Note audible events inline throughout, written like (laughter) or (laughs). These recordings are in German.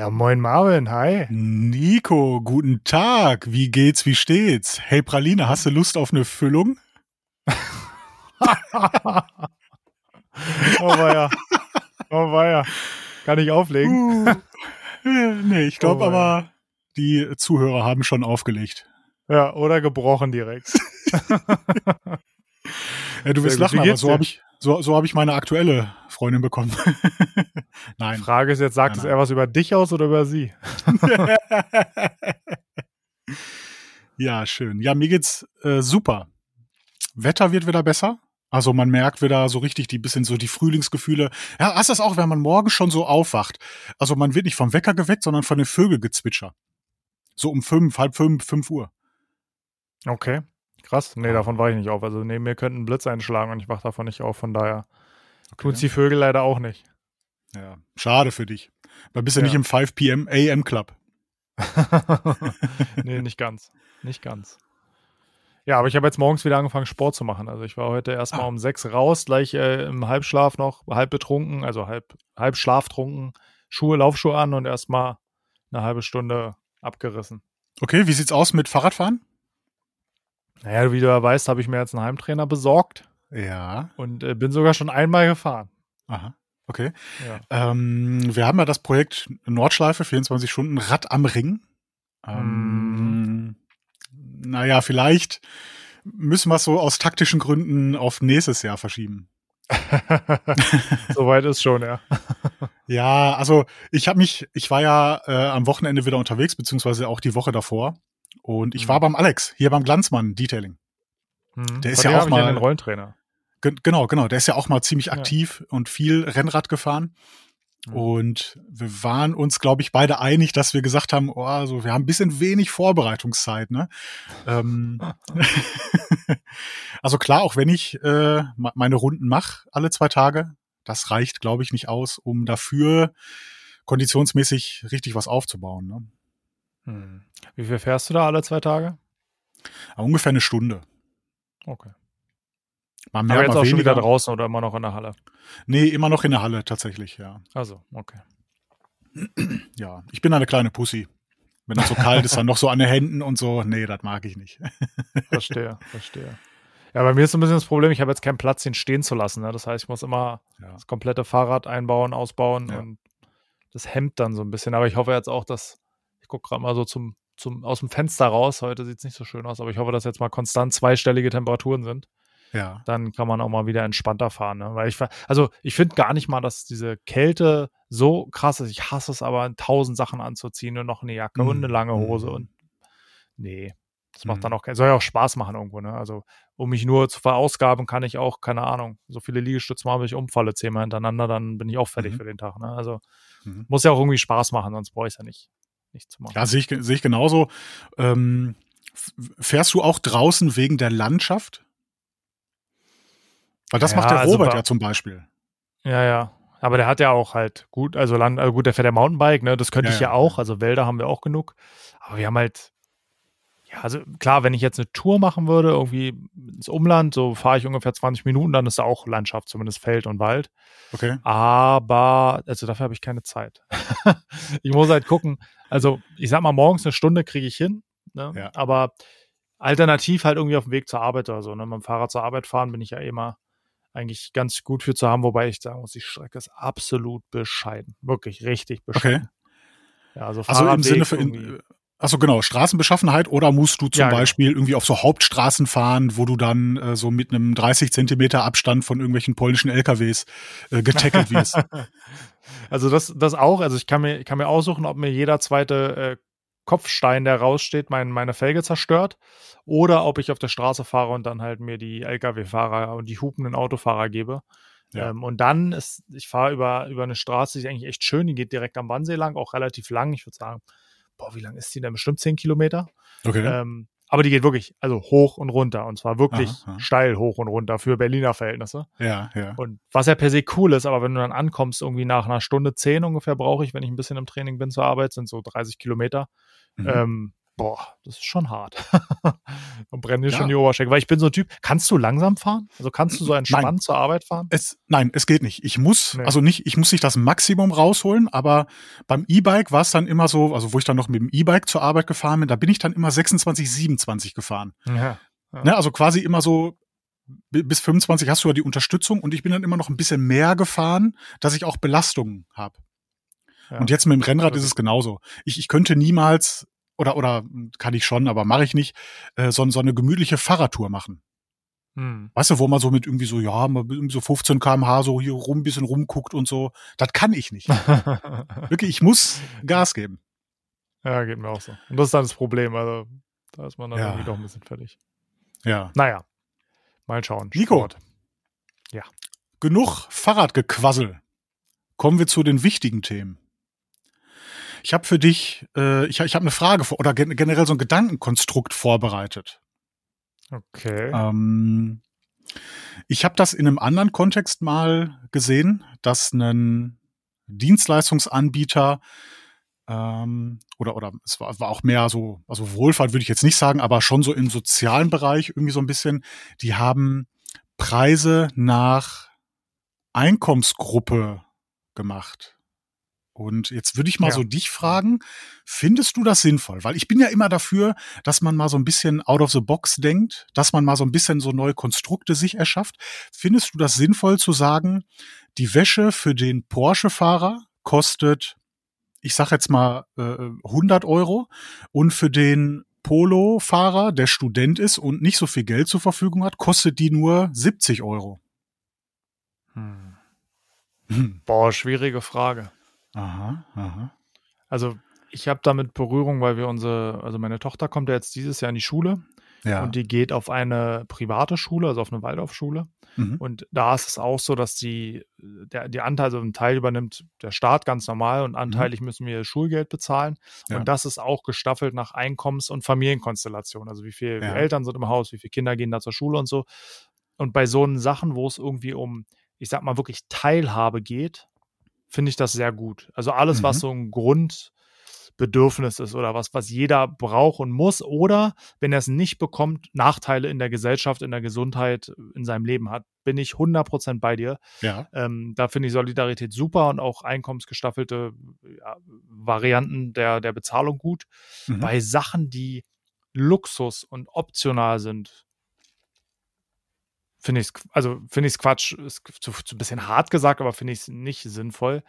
Ja, moin Marvin, hi. Nico, guten Tag. Wie geht's, wie steht's? Hey Praline, hast du Lust auf eine Füllung? oh weia. Oh weia. Kann ich auflegen? Uh, nee, ich glaube oh, aber, die Zuhörer haben schon aufgelegt. Ja, oder gebrochen direkt. (laughs) ja, du wirst lachen, aber so habe ich, so, so hab ich meine aktuelle Freundin bekommen. (laughs) nein. Die Frage ist jetzt, sagt nein, es eher was über dich aus oder über sie? (laughs) ja, schön. Ja, mir geht's äh, super. Wetter wird wieder besser. Also man merkt wieder so richtig die bisschen so die Frühlingsgefühle. Ja, hast das auch, wenn man morgens schon so aufwacht. Also man wird nicht vom Wecker geweckt, sondern von den Vögelgezwitscher. So um fünf, halb fünf, fünf Uhr. Okay. Krass. Nee, davon war ich nicht auf. Also neben mir könnte ein Blitz einschlagen und ich wach davon nicht auf. Von daher okay. tut's die Vögel leider auch nicht. Ja, schade für dich. Da bist du ja. nicht im 5 p.m. AM Club. (laughs) nee, nicht ganz. Nicht ganz. Ja, aber ich habe jetzt morgens wieder angefangen, Sport zu machen. Also ich war heute erstmal ah. um sechs raus, gleich äh, im Halbschlaf noch, halb betrunken, also halb, halb schlaftrunken, Schuhe, Laufschuhe an und erstmal eine halbe Stunde abgerissen. Okay, wie sieht's aus mit Fahrradfahren? Naja, wie du ja weißt, habe ich mir jetzt einen Heimtrainer besorgt. Ja. Und äh, bin sogar schon einmal gefahren. Aha. Okay. Ja. Ähm, wir haben ja das Projekt Nordschleife, 24 Stunden Rad am Ring. Ähm, mm. Naja, vielleicht müssen wir es so aus taktischen Gründen auf nächstes Jahr verschieben. (laughs) Soweit ist schon, ja. (laughs) ja, also ich habe mich, ich war ja äh, am Wochenende wieder unterwegs, beziehungsweise auch die Woche davor. Und ich mhm. war beim Alex, hier beim Glanzmann Detailing. Mhm. Der ist ja auch mal ein Rollentrainer. Genau, genau. Der ist ja auch mal ziemlich aktiv ja. und viel Rennrad gefahren. Mhm. Und wir waren uns, glaube ich, beide einig, dass wir gesagt haben, oh, also wir haben ein bisschen wenig Vorbereitungszeit. Ne? ähm, (laughs) also klar, auch wenn ich äh, meine Runden mache alle zwei Tage, das reicht, glaube ich, nicht aus, um dafür konditionsmäßig richtig was aufzubauen. Ne? Hm. Wie viel fährst du da alle zwei Tage? ungefähr eine Stunde. Okay. Mal mehr, Aber jetzt auch weniger. schon wieder draußen oder immer noch in der Halle? Nee, immer noch in der Halle tatsächlich, ja. Also, okay. Ja, ich bin eine kleine Pussy. Wenn das so kalt ist, dann noch so an den Händen und so. Nee, das mag ich nicht. (laughs) verstehe, verstehe. Ja, bei mir ist so ein bisschen das Problem, ich habe jetzt keinen Platz, ihn stehen zu lassen. Ne? Das heißt, ich muss immer ja. das komplette Fahrrad einbauen, ausbauen ja. und das hemmt dann so ein bisschen. Aber ich hoffe jetzt auch, dass, ich gucke gerade mal so zum, zum, aus dem Fenster raus. Heute sieht es nicht so schön aus, aber ich hoffe, dass jetzt mal konstant zweistellige Temperaturen sind ja. dann kann man auch mal wieder entspannter fahren. Ne? Weil ich, also ich finde gar nicht mal, dass diese Kälte so krass ist. Ich hasse es aber, tausend Sachen anzuziehen und noch eine Jacke mhm. und eine mhm. lange Hose mhm. und nee. Das macht mhm. dann auch, soll ja auch Spaß machen irgendwo, ne? Also, um mich nur zu verausgaben, kann ich auch, keine Ahnung, so viele Liegestütze machen, wenn ich umfalle zehnmal hintereinander, dann bin ich auch fertig mhm. für den Tag, ne? Also, mhm. muss ja auch irgendwie Spaß machen, sonst brauche ich es ja nicht, nicht zu machen. Ja, sehe ich, sehe ich genauso. Ähm, fährst du auch draußen wegen der Landschaft? Weil das ja, macht der also Robert also, ja zum Beispiel. Ja, ja. Aber der hat ja auch halt gut, also, Land, also gut, der fährt ja Mountainbike, ne? Das könnte ja, ich ja, ja auch. Also Wälder haben wir auch genug. Aber wir haben halt, ja, also klar, wenn ich jetzt eine Tour machen würde, irgendwie ins Umland, so fahre ich ungefähr 20 Minuten, dann ist da auch Landschaft, zumindest Feld und Wald. Okay. Aber, also dafür habe ich keine Zeit. (laughs) ich muss halt gucken. Also, ich sag mal, morgens eine Stunde kriege ich hin. Ne? Ja. Aber alternativ halt irgendwie auf dem Weg zur Arbeit oder so. Ne? Mit dem Fahrrad zur Arbeit fahren bin ich ja immer eigentlich ganz gut für zu haben, wobei ich sagen muss, die Strecke ist absolut bescheiden. Wirklich richtig bescheiden. Okay. Ja, also, also im Sinne von, Achso, genau, Straßenbeschaffenheit oder musst du zum ja, genau. Beispiel irgendwie auf so Hauptstraßen fahren, wo du dann äh, so mit einem 30 Zentimeter Abstand von irgendwelchen polnischen LKWs äh, getackelt wirst? (laughs) also das, das auch. Also ich kann mir, ich kann mir aussuchen, ob mir jeder zweite äh, Kopfstein, der raussteht, mein, meine Felge zerstört. Oder ob ich auf der Straße fahre und dann halt mir die Lkw-Fahrer und die hupenden Autofahrer gebe. Ja. Ähm, und dann ist, ich fahre über, über eine Straße, die ist eigentlich echt schön, die geht direkt am Wannsee lang, auch relativ lang. Ich würde sagen, boah, wie lang ist die denn? Bestimmt 10 Kilometer. Okay. Ähm, aber die geht wirklich, also hoch und runter. Und zwar wirklich aha, aha. steil hoch und runter für Berliner Verhältnisse. Ja, ja. Und was ja per se cool ist, aber wenn du dann ankommst, irgendwie nach einer Stunde zehn ungefähr brauche ich, wenn ich ein bisschen im Training bin zur Arbeit, sind so 30 Kilometer. Mhm. Ähm, boah, das ist schon hart. (laughs) Dann brennen dir ja. schon die Oberschenkel. Weil ich bin so ein Typ, kannst du langsam fahren? Also kannst du so entspannt nein. zur Arbeit fahren? Es, nein, es geht nicht. Ich muss, nee. also nicht, ich muss nicht das Maximum rausholen, aber beim E-Bike war es dann immer so, also wo ich dann noch mit dem E-Bike zur Arbeit gefahren bin, da bin ich dann immer 26, 27 gefahren. Ja. ja. Ne, also quasi immer so bis 25 hast du ja die Unterstützung und ich bin dann immer noch ein bisschen mehr gefahren, dass ich auch Belastungen habe. Ja. Und jetzt mit dem Rennrad ist es genauso. Ich, ich könnte niemals oder oder kann ich schon, aber mache ich nicht, äh, so, so eine gemütliche Fahrradtour machen. Hm. Weißt du, wo man so mit irgendwie so, ja, so 15 kmh so hier rum, bisschen rumguckt und so. Das kann ich nicht. (laughs) Wirklich, ich muss Gas geben. Ja, geht mir auch so. Und das ist dann das Problem. Also, da ist man dann ja. irgendwie doch ein bisschen fertig. Ja. Naja. Mal schauen. Nico. Ja. Genug Fahrradgequassel. Kommen wir zu den wichtigen Themen. Ich habe für dich, äh, ich, ich habe eine Frage vor, oder generell so ein Gedankenkonstrukt vorbereitet. Okay. Ähm, ich habe das in einem anderen Kontext mal gesehen, dass ein Dienstleistungsanbieter ähm, oder oder es war, war auch mehr so, also Wohlfahrt würde ich jetzt nicht sagen, aber schon so im sozialen Bereich irgendwie so ein bisschen. Die haben Preise nach Einkommensgruppe gemacht. Und jetzt würde ich mal ja. so dich fragen, findest du das sinnvoll? Weil ich bin ja immer dafür, dass man mal so ein bisschen out of the box denkt, dass man mal so ein bisschen so neue Konstrukte sich erschafft. Findest du das sinnvoll zu sagen, die Wäsche für den Porsche-Fahrer kostet, ich sag jetzt mal, äh, 100 Euro und für den Polo-Fahrer, der Student ist und nicht so viel Geld zur Verfügung hat, kostet die nur 70 Euro? Hm. Hm. Boah, schwierige Frage. Aha, aha. Also ich habe damit Berührung, weil wir unsere, also meine Tochter kommt ja jetzt dieses Jahr in die Schule ja. und die geht auf eine private Schule, also auf eine Waldorfschule. Mhm. Und da ist es auch so, dass die, der, die Anteil, also ein Teil übernimmt der Staat ganz normal und anteilig mhm. müssen wir Schulgeld bezahlen. Ja. Und das ist auch gestaffelt nach Einkommens- und Familienkonstellation. Also wie viele ja. Eltern sind im Haus, wie viele Kinder gehen da zur Schule und so. Und bei so Sachen, wo es irgendwie um, ich sag mal, wirklich Teilhabe geht, finde ich das sehr gut. Also alles, mhm. was so ein Grundbedürfnis ist oder was, was jeder braucht und muss oder wenn er es nicht bekommt, Nachteile in der Gesellschaft, in der Gesundheit, in seinem Leben hat, bin ich 100% bei dir. Ja. Ähm, da finde ich Solidarität super und auch einkommensgestaffelte ja, Varianten der, der Bezahlung gut. Mhm. Bei Sachen, die Luxus und optional sind, finde ich es, also finde ich es Quatsch, ist zu, zu ein bisschen hart gesagt, aber finde ich es nicht sinnvoll.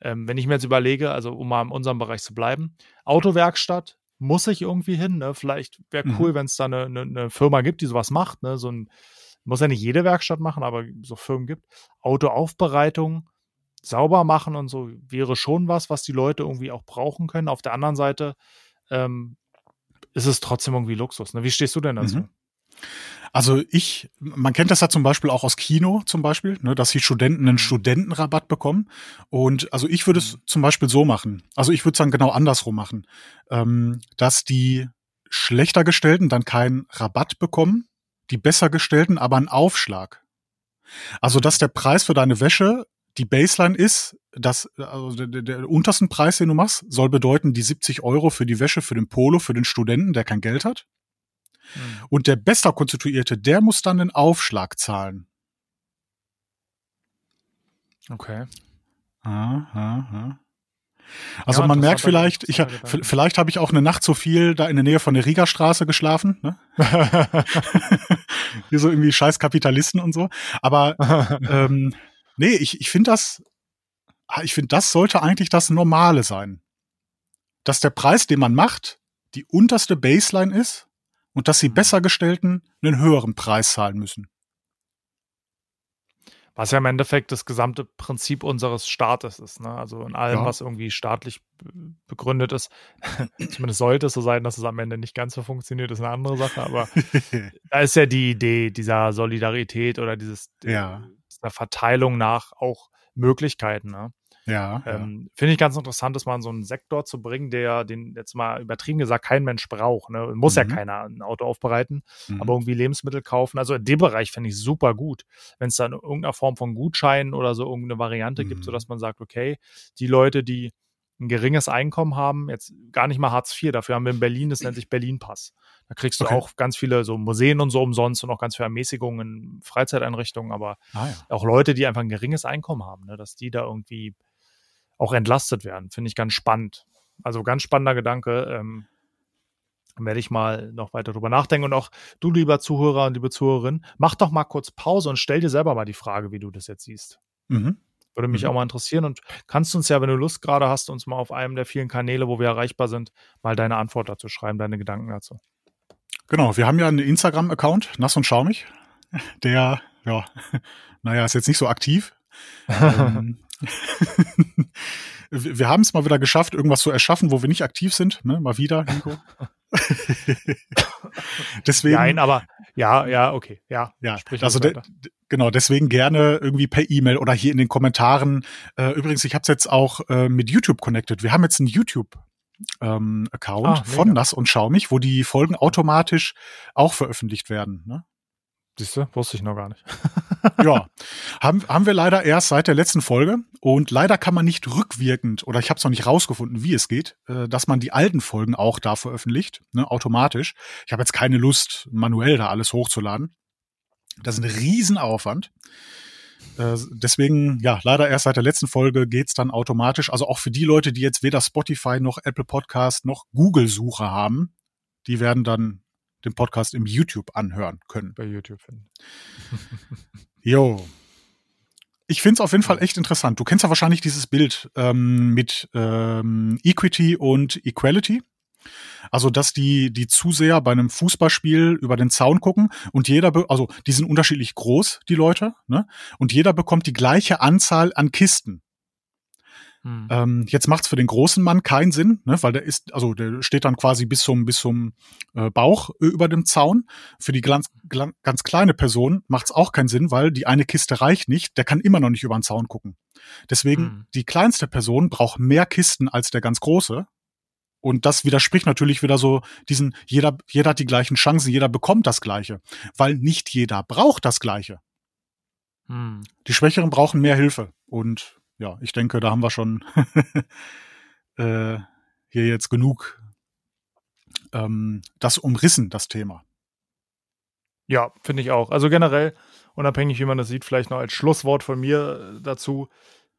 Ähm, wenn ich mir jetzt überlege, also um mal in unserem Bereich zu bleiben, Autowerkstatt muss ich irgendwie hin, ne? Vielleicht wäre cool, mhm. wenn es da eine, eine, eine, Firma gibt, die sowas macht, ne? So ein, muss ja nicht jede Werkstatt machen, aber so Firmen gibt. Autoaufbereitung, sauber machen und so wäre schon was, was die Leute irgendwie auch brauchen können. Auf der anderen Seite ähm, ist es trotzdem irgendwie Luxus. Ne? Wie stehst du denn dazu? Mhm. Also ich, man kennt das ja zum Beispiel auch aus Kino zum Beispiel, ne, dass die Studenten einen mhm. Studentenrabatt bekommen. Und also ich würde es mhm. zum Beispiel so machen. Also ich würde es dann genau andersrum machen, ähm, dass die schlechter gestellten dann keinen Rabatt bekommen, die besser gestellten aber einen Aufschlag. Also dass der Preis für deine Wäsche die Baseline ist, dass also der, der untersten Preis, den du machst, soll bedeuten die 70 Euro für die Wäsche für den Polo für den Studenten, der kein Geld hat. Mhm. Und der besser konstituierte, der muss dann einen Aufschlag zahlen. Okay. Ah, ah, ah. Also ja, man merkt vielleicht, ich, vielleicht habe ich auch eine Nacht zu viel da in der Nähe von der Riga-Straße geschlafen. Ne? (laughs) Hier so irgendwie scheiß Kapitalisten und so. Aber (laughs) ähm, nee, ich, ich finde das, ich finde, das sollte eigentlich das Normale sein. Dass der Preis, den man macht, die unterste Baseline ist und dass die besser gestellten einen höheren Preis zahlen müssen. Was ja im Endeffekt das gesamte Prinzip unseres Staates ist. Ne? Also in allem, ja. was irgendwie staatlich begründet ist. (clears throat) Zumindest sollte es so sein, dass es am Ende nicht ganz so funktioniert, ist eine andere Sache. Aber (laughs) da ist ja die Idee dieser Solidarität oder dieses, ja. dieser Verteilung nach auch Möglichkeiten. Ne? Ja, ähm. Finde ich ganz interessant, das mal in so einen Sektor zu bringen, der den jetzt mal übertrieben gesagt kein Mensch braucht. Ne? Muss mhm. ja keiner ein Auto aufbereiten, mhm. aber irgendwie Lebensmittel kaufen. Also in dem Bereich finde ich super gut, wenn es dann irgendeiner Form von Gutscheinen oder so irgendeine Variante mhm. gibt, sodass man sagt, okay, die Leute, die ein geringes Einkommen haben, jetzt gar nicht mal Hartz IV, dafür haben wir in Berlin, das nennt sich Berlin-Pass. Da kriegst du Okay. auch ganz viele so Museen und so umsonst und auch ganz viele Ermäßigungen in Freizeiteinrichtungen, aber Ah ja. auch Leute, die einfach ein geringes Einkommen haben, ne, dass die da irgendwie auch entlastet werden, finde ich ganz spannend. Also ganz spannender Gedanke. Ähm, werde ich mal noch weiter drüber nachdenken. Und auch du, lieber Zuhörer und liebe Zuhörerin, mach doch mal kurz Pause und stell dir selber mal die Frage, wie du das jetzt siehst. Mhm. Würde mich Mhm. auch mal interessieren und kannst uns ja, wenn du Lust gerade hast, uns mal auf einem der vielen Kanäle, wo wir erreichbar sind, mal deine Antwort dazu schreiben, deine Gedanken dazu. Genau, wir haben ja einen Instagram-Account, nass und schaumig. (laughs) Der, ja, (laughs) naja, ist jetzt nicht so aktiv. (laughs) ähm, (laughs) wir haben es mal wieder geschafft, irgendwas zu erschaffen, wo wir nicht aktiv sind. Ne? Mal wieder, Nico. (laughs) Deswegen, Nein, aber ja, ja, okay, ja. ja, sprich also de, genau, deswegen gerne irgendwie per E-Mail oder hier in den Kommentaren. Äh, übrigens, ich habe es jetzt auch äh, mit YouTube connected. Wir haben jetzt einen YouTube. Ähm, Account Ah, von. Nass und Schaumig, wo die Folgen automatisch auch veröffentlicht werden. Ne? Siehst du, wusste ich noch gar nicht. (laughs) ja, haben, haben wir leider erst seit der letzten Folge und leider kann man nicht rückwirkend oder ich habe es noch nicht rausgefunden, wie es geht, äh, dass man die alten Folgen auch da veröffentlicht, ne, automatisch. Ich habe jetzt keine Lust, manuell da alles hochzuladen. Das ist ein Riesenaufwand. Äh, deswegen, ja, leider erst seit der letzten Folge geht's dann automatisch. Also auch für die Leute, die jetzt weder Spotify noch Apple Podcast noch Google-Suche haben, die werden dann den Podcast im YouTube anhören können. Bei YouTube finden. (laughs) Jo. Ich find's auf jeden Fall echt interessant. Du kennst ja wahrscheinlich dieses Bild ähm, mit ähm, Equity und Equality. Also, dass die, die Zuseher bei einem Fußballspiel über den Zaun gucken und jeder, also die sind unterschiedlich groß, die Leute, ne? Und jeder bekommt die gleiche Anzahl an Kisten. Hm. Ähm, jetzt macht's für den großen Mann keinen Sinn, ne, weil der ist, also der steht dann quasi bis zum bis zum äh, Bauch äh, über dem Zaun. Für die ganz, ganz kleine Person macht's auch keinen Sinn, weil die eine Kiste reicht nicht. Der kann immer noch nicht über den Zaun gucken. Deswegen Hm. die kleinste Person braucht mehr Kisten als der ganz große. Und das widerspricht natürlich wieder so diesen jeder jeder hat die gleichen Chancen, jeder bekommt das Gleiche, weil nicht jeder braucht das Gleiche. Hm. Die Schwächeren brauchen mehr Hilfe. Und ja, ich denke, da haben wir schon (laughs) äh, hier jetzt genug ähm, das umrissen, das Thema. Ja, finde ich auch. Also generell, unabhängig wie man das sieht, vielleicht noch als Schlusswort von mir äh, dazu.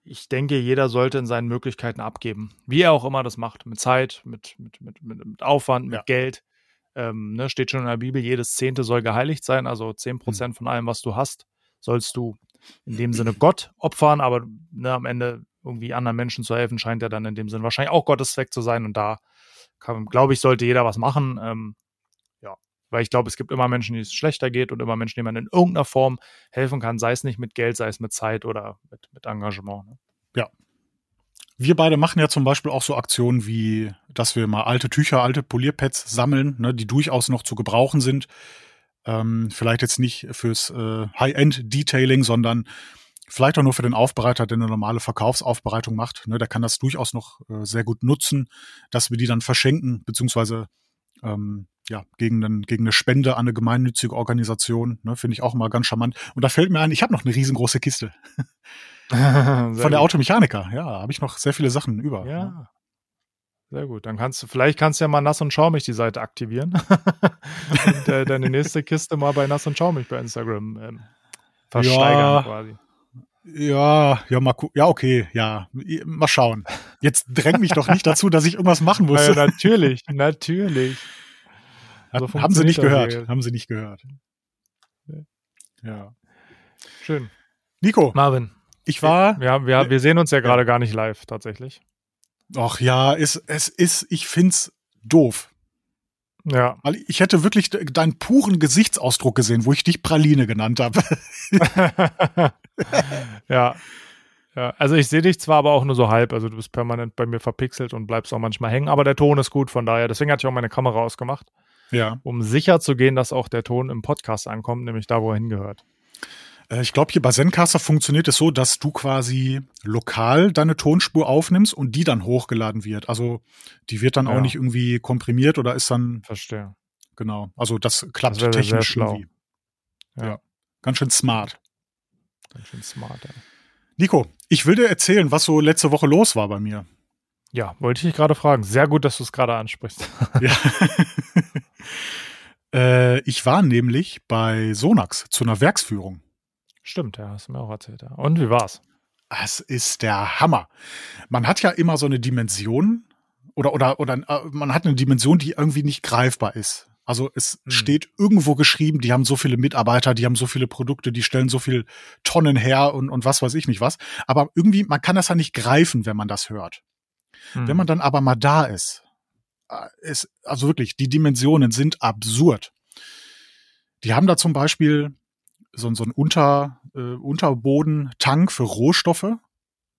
Ich denke, jeder sollte in seinen Möglichkeiten abgeben. Wie er auch immer das macht. Mit Zeit, mit, mit, mit, mit, Aufwand, mit Ja. Geld. Ähm, ne, steht schon in der Bibel, jedes Zehnte soll geheiligt sein. Also 10% von allem, was du hast, sollst du in dem Sinne Gott opfern. Aber ne, am Ende irgendwie anderen Menschen zu helfen, scheint ja dann in dem Sinne wahrscheinlich auch Gottes Zweck zu sein. Und da, glaube ich, sollte jeder was machen. Ähm, weil ich glaube, es gibt immer Menschen, die es schlechter geht und immer Menschen, denen man in irgendeiner Form helfen kann, sei es nicht mit Geld, sei es mit Zeit oder mit, mit Engagement. Ne? Wir beide machen ja zum Beispiel auch so Aktionen wie, dass wir mal alte Tücher, alte Polierpads sammeln, ne, die durchaus noch zu gebrauchen sind. Ähm, vielleicht jetzt nicht fürs äh, High-End-Detailing, sondern vielleicht auch nur für den Aufbereiter, der eine normale Verkaufsaufbereitung macht. Ne, der kann das durchaus noch äh, sehr gut nutzen, dass wir die dann verschenken, beziehungsweise ähm, ja, gegen, einen, gegen eine Spende an eine gemeinnützige Organisation. Ne, Finde ich auch mal ganz charmant. Und da fällt mir ein, ich habe noch eine riesengroße Kiste (laughs) von der Automechaniker. Ja, habe ich noch sehr viele Sachen über. ne? Ja. Sehr gut. Dann kannst du, vielleicht kannst du ja mal nass und schaumig die Seite aktivieren. (laughs) und äh, deine nächste Kiste mal bei nass und schaumig bei Instagram ähm, versteigern Ja. quasi. Ja, ja, mal gu- ja, okay, ja, mal schauen. Jetzt dräng mich doch nicht dazu, dass ich irgendwas machen muss. Ja, natürlich, natürlich. (laughs) Hat- so haben sie nicht gehört, hier. haben sie nicht gehört. Ja. Schön. Nico, Marvin, ich war, haben, wir, wir sehen uns ja gerade gar nicht live, tatsächlich. Ach ja, es, es ist, ich find's doof. Ja, Weil ich hätte wirklich de- deinen puren Gesichtsausdruck gesehen, wo ich dich Praline genannt habe. (laughs) ja. Ja, also ich sehe dich zwar aber auch nur so halb, also du bist permanent bei mir verpixelt und bleibst auch manchmal hängen, aber der Ton ist gut, von daher, deswegen hatte ich auch meine Kamera ausgemacht, Ja. um sicher zu gehen, dass auch der Ton im Podcast ankommt, nämlich da, wo er hingehört. Äh, Ich glaube, hier bei Zencaster funktioniert es so, dass du quasi lokal deine Tonspur aufnimmst und die dann hochgeladen wird. Also die wird dann Ja. auch nicht irgendwie komprimiert oder ist dann, Verstehe. genau. Also das klappt Das wäre sehr technisch schlau. irgendwie. Ja. Ja. Ganz schön smart. Ganz schön smart, ey. Nico, ich will dir erzählen, was so letzte Woche los war bei mir. Ja, wollte ich dich gerade fragen. Sehr gut, dass du es gerade ansprichst. (laughs) ja. (laughs) äh, ich war nämlich bei Sonax zu einer Werksführung. Stimmt, ja, hast du mir auch erzählt. Ja. Und wie war's? Es ist der Hammer. Man hat ja immer so eine Dimension oder oder oder äh, man hat eine Dimension, die irgendwie nicht greifbar ist. Also es hm. steht irgendwo geschrieben, die haben so viele Mitarbeiter, die haben so viele Produkte, die stellen so viel Tonnen her und, und was weiß ich nicht was. Aber irgendwie, man kann das ja nicht greifen, wenn man das hört. Hm. Wenn man dann aber mal da ist, äh, ist, also wirklich, die Dimensionen sind absurd. Die haben da zum Beispiel so, so einen Unter, äh, Unterbodentank für Rohstoffe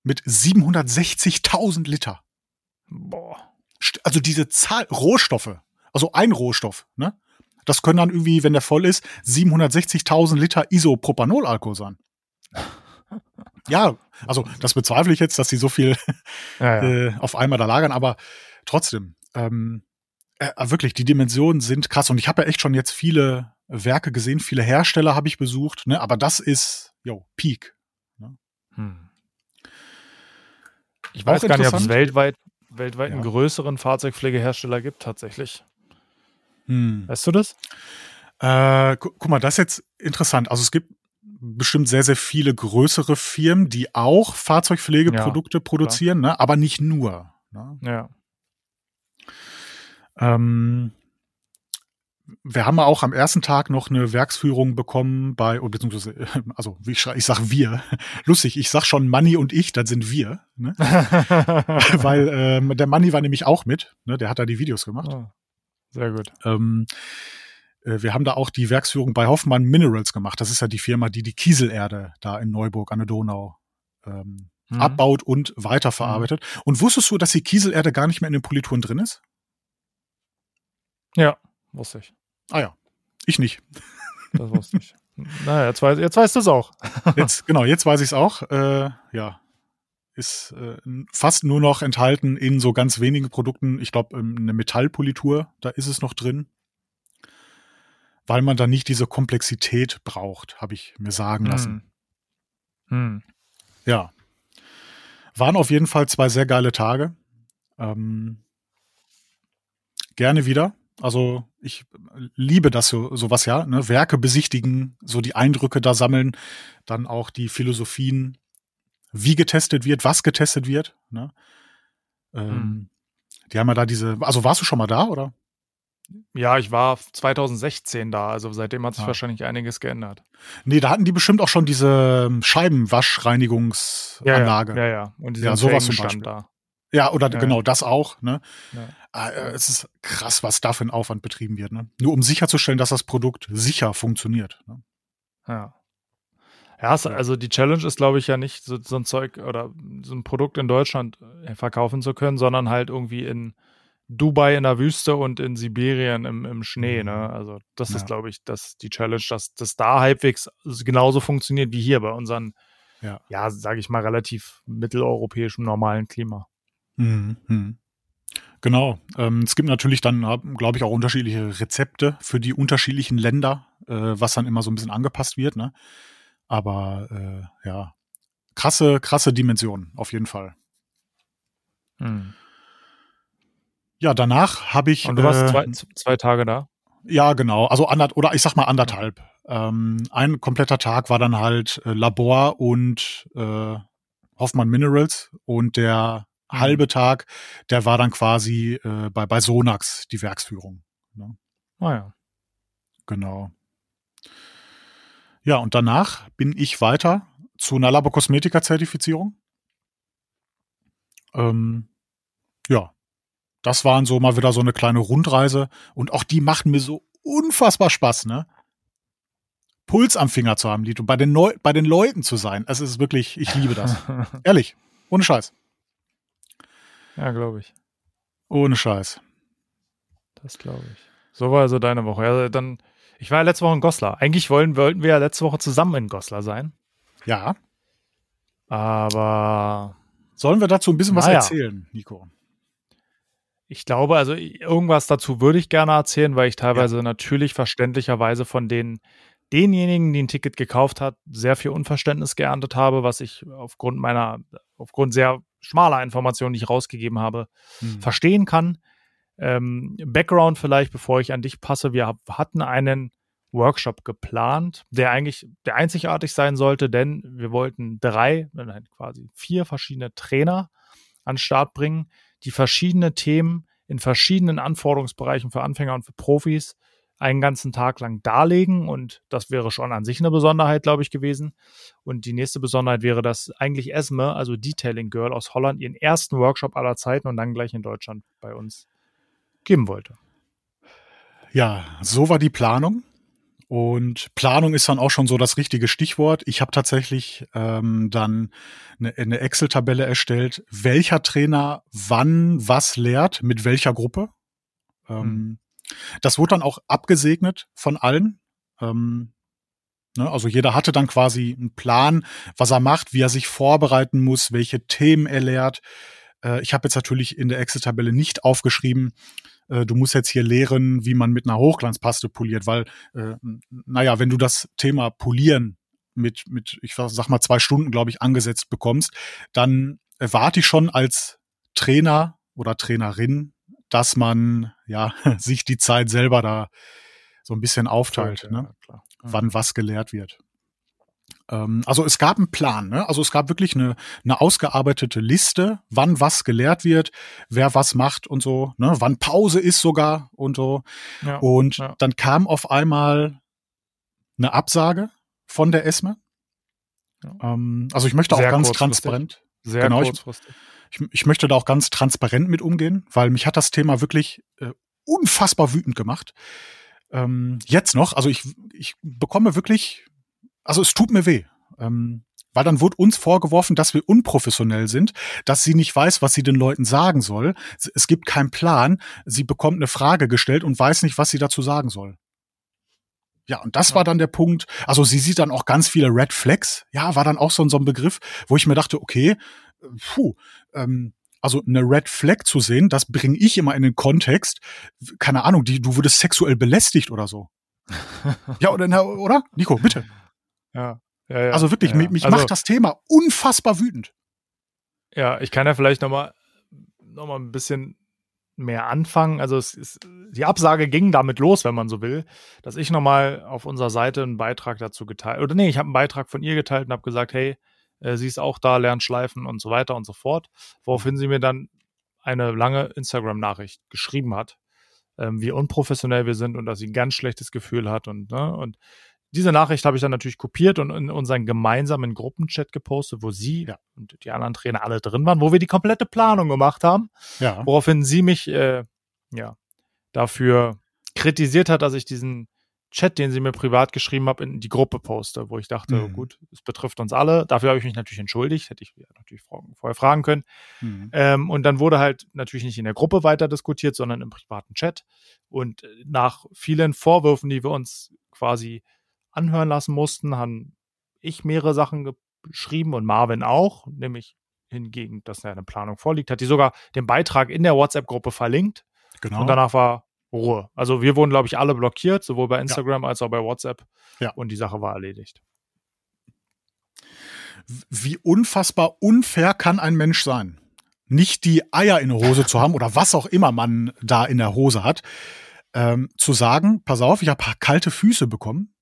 mit 760.000 Liter. Boah. Also diese Zahl, Rohstoffe, also ein Rohstoff, ne? Das können dann irgendwie, wenn der voll ist, 760.000 Liter Isopropanolalkohol sein. (laughs) ja, also das bezweifle ich jetzt, dass sie so viel ja, ja. Äh, auf einmal da lagern, aber trotzdem, ähm, äh, wirklich, die Dimensionen sind krass. Und ich habe ja echt schon jetzt viele Werke gesehen, viele Hersteller habe ich besucht, ne? aber das ist, yo, Peak. Ne? Hm. Ich weiß gar nicht, ob es weltweit, weltweit ja. einen größeren Fahrzeugpflegehersteller gibt, tatsächlich. Hm. Weißt du das? Äh, gu guck mal, das ist jetzt interessant. Also es gibt bestimmt sehr, sehr viele größere Firmen, die auch Fahrzeugpflegeprodukte ja, produzieren, ne? aber nicht nur. Ne? Ja. Ähm, wir haben auch am ersten Tag noch eine Werksführung bekommen bei, beziehungsweise, also wie ich, ich sag wir, (laughs) lustig, ich sag schon Manni und ich, dann sind wir, ne? (laughs) weil ähm, der Manni war nämlich auch mit, ne? der hat da die Videos gemacht. Oh, sehr gut. Ähm, äh, wir haben da auch die Werksführung bei Hoffmann Minerals gemacht. Das ist ja die Firma, die die Kieselerde da in Neuburg an der Donau ähm, mhm. abbaut und weiterverarbeitet. Mhm. Und wusstest du, dass die Kieselerde gar nicht mehr in den Polituren drin ist? Ja, wusste ich. Ah ja, ich nicht. (laughs) Das wusste ich. naja, jetzt, weiß, jetzt weißt du es auch. (laughs) jetzt, genau, jetzt weiß ich es auch. Äh, ja, ist äh, fast nur noch enthalten in so ganz wenigen Produkten. Ich glaube, ähm, eine Metallpolitur, da ist es noch drin weil man da nicht diese Komplexität braucht, habe ich mir sagen lassen. Hm. Hm. Ja. Waren auf jeden Fall zwei sehr geile Tage. Ähm, gerne wieder. Also ich liebe das so sowas ja, ne? Werke besichtigen, so die Eindrücke da sammeln, dann auch die Philosophien, wie getestet wird, was getestet wird. Ne? Ähm, hm. Die haben ja da diese. Also warst du schon mal da oder? Ja, ich war 2016 da, also seitdem hat sich ah. wahrscheinlich einiges geändert. Nee, da hatten die bestimmt auch schon diese ähm, Scheibenwaschreinigungsanlage. Ja, ja, ja. Und ja, sowas zum Beispiel. da. Ja, oder ja. genau das auch. Ne? Ja. Ah, äh, es ist krass, was da für ein Aufwand betrieben wird. Ne? Nur um sicherzustellen, dass das Produkt sicher funktioniert. Ne? Ja. Ja, also die Challenge ist, glaube ich, ja nicht so, so, ein Zeug oder so ein Produkt in Deutschland äh, verkaufen zu können, sondern halt irgendwie in Dubai in der Wüste und in Sibirien im, im Schnee. Ne? Mhm. Also das ja. ist, glaube ich, das, die Challenge, dass das da halbwegs genauso funktioniert wie hier bei unseren, ja, ja sage ich mal, relativ mitteleuropäischem normalen Klima. Mhm. mhm. Genau. Ähm, es gibt natürlich dann, glaube ich, auch unterschiedliche Rezepte für die unterschiedlichen Länder, äh, was dann immer so ein bisschen angepasst wird. Ne? Aber äh, ja, krasse, krasse Dimension, auf jeden Fall. Mhm. Ja, danach habe ich. Und du warst äh, zwei, zwei Tage da? Ja, genau. Also anderth oder ich sag mal anderthalb. Ähm, ein kompletter Tag war dann halt äh, Labor und äh, Hoffmann Minerals und der. Halbe Tag, der war dann quasi äh, bei, bei Sonax die Werksführung. Ne? Ah ja. Genau. Ja, und danach bin ich weiter zu einer Labokosmetika-Zertifizierung. Ähm, ja, das waren so mal wieder so eine kleine Rundreise und auch die machten mir so unfassbar Spaß, ne? Puls am Finger zu haben, Lito, bei den, Neu bei den Leuten zu sein. Es ist wirklich, ich liebe das. (laughs) Ehrlich, ohne Scheiß. Ja, glaube ich. Ohne Scheiß. Das glaube ich. So war also deine Woche. Ja, dann, ich war ja letzte Woche in Goslar. Eigentlich wollen, wollten wir ja letzte Woche zusammen in Goslar sein. Ja. Aber. Sollen wir dazu ein bisschen was erzählen, Nico? Ich glaube, also irgendwas dazu würde ich gerne erzählen, weil ich teilweise ja. natürlich verständlicherweise von den denjenigen, die ein Ticket gekauft hat, sehr viel Unverständnis geerntet habe, was ich aufgrund meiner, aufgrund sehr schmaler Information, die ich rausgegeben habe, hm. verstehen kann. Ähm, Background vielleicht, bevor ich an dich passe. Wir hatten einen Workshop geplant, der eigentlich der einzigartig sein sollte, denn wir wollten drei, nein, quasi vier verschiedene Trainer an Start bringen, die verschiedene Themen in verschiedenen Anforderungsbereichen für Anfänger und für Profis einen ganzen Tag lang darlegen und das wäre schon an sich eine Besonderheit, glaube ich, gewesen. Und die nächste Besonderheit wäre, dass eigentlich Esme, also Detailing Girl aus Holland, ihren ersten Workshop aller Zeiten und dann gleich in Deutschland bei uns geben wollte. Ja, so war die Planung. Und Planung ist dann auch schon so das richtige Stichwort. Ich habe tatsächlich ähm, dann eine, eine Excel-Tabelle erstellt, welcher Trainer wann was lehrt, mit welcher Gruppe. Ähm, hm. Das wurde dann auch abgesegnet von allen. Ähm, ne, also jeder hatte dann quasi einen Plan, was er macht, wie er sich vorbereiten muss, welche Themen er lehrt. Äh, ich habe jetzt natürlich in der Excel-Tabelle nicht aufgeschrieben, äh, du musst jetzt hier lehren, wie man mit einer Hochglanzpaste poliert, weil, äh, naja, wenn du das Thema Polieren mit, mit, ich sag mal, zwei Stunden, glaube ich, angesetzt bekommst, dann erwarte ich schon als Trainer oder Trainerin, dass man ja (laughs) sich die Zeit selber da so ein bisschen aufteilt, ja, ne? Ja, wann was gelehrt wird. Ähm, also es gab einen Plan, ne? also es gab wirklich eine, eine ausgearbeitete Liste, wann was gelehrt wird, wer was macht und so, ne? wann Pause ist sogar und so. Ja, und dann kam auf einmal eine Absage von der ESME. Ähm, also ich möchte Sehr auch ganz transparent. Sehr genau, kurzfristig. Ich, ich, möchte da auch ganz transparent mit umgehen, weil mich hat das Thema wirklich äh, unfassbar wütend gemacht. Ähm, jetzt noch, also ich, ich bekomme wirklich also es tut mir weh. Ähm, weil dann wurde uns vorgeworfen, dass wir unprofessionell sind, dass sie nicht weiß, was sie den Leuten sagen soll. Es gibt keinen Plan. Sie bekommt eine Frage gestellt und weiß nicht, was sie dazu sagen soll. Ja, und das ja. war dann der Punkt. Also sie sieht dann auch ganz viele Red Flags. Ja, war dann auch so, so ein Begriff, wo ich mir dachte, okay, puh, ähm, also eine Red Flag zu sehen, das bringe ich immer in den Kontext. Keine Ahnung, die, du wurdest sexuell belästigt oder so. ja, oder, oder? Nico, bitte. Ja. ja, ja also wirklich, ja, mich, mich also, macht das Thema unfassbar wütend. Ja, ich kann ja vielleicht noch mal, noch mal ein bisschen mehr anfangen. Also es ist, die Absage ging damit los, wenn man so will, dass ich noch mal auf unserer Seite einen Beitrag dazu geteilt oder nee, ich habe einen Beitrag von ihr geteilt und habe gesagt, hey, sie ist auch da, lernt schleifen und so weiter und so fort. Woraufhin sie mir dann eine lange Instagram-Nachricht geschrieben hat, ähm, wie unprofessionell wir sind und dass sie ein ganz schlechtes Gefühl hat und ne, und diese Nachricht habe ich dann natürlich kopiert und in unseren gemeinsamen Gruppenchat gepostet, wo sie ja. und die anderen Trainer alle drin waren, wo wir die komplette Planung gemacht haben. Ja. Woraufhin sie mich äh, ja dafür kritisiert hat, dass ich diesen Chat, den sie mir privat geschrieben hat, in die Gruppe poste, wo ich dachte, mhm. gut, es betrifft uns alle. Dafür habe ich mich natürlich entschuldigt, hätte ich natürlich vorher fragen können. Mhm. Ähm, und dann wurde halt natürlich nicht in der Gruppe weiter diskutiert, sondern im privaten Chat. Und nach vielen Vorwürfen, die wir uns quasi anhören lassen mussten, haben ich mehrere Sachen geschrieben und Marvin auch, nämlich hingegen, dass eine Planung vorliegt, hat die sogar den Beitrag in der WhatsApp-Gruppe verlinkt. Genau. Und danach war Ruhe. Also wir wurden, glaube ich, alle blockiert, sowohl bei Instagram ja. als auch bei WhatsApp. Ja. Und die Sache war erledigt. Wie unfassbar unfair kann ein Mensch sein? Nicht die Eier in der Hose zu haben oder was auch immer man da in der Hose hat, ähm, zu sagen, pass auf, ich habe kalte Füße bekommen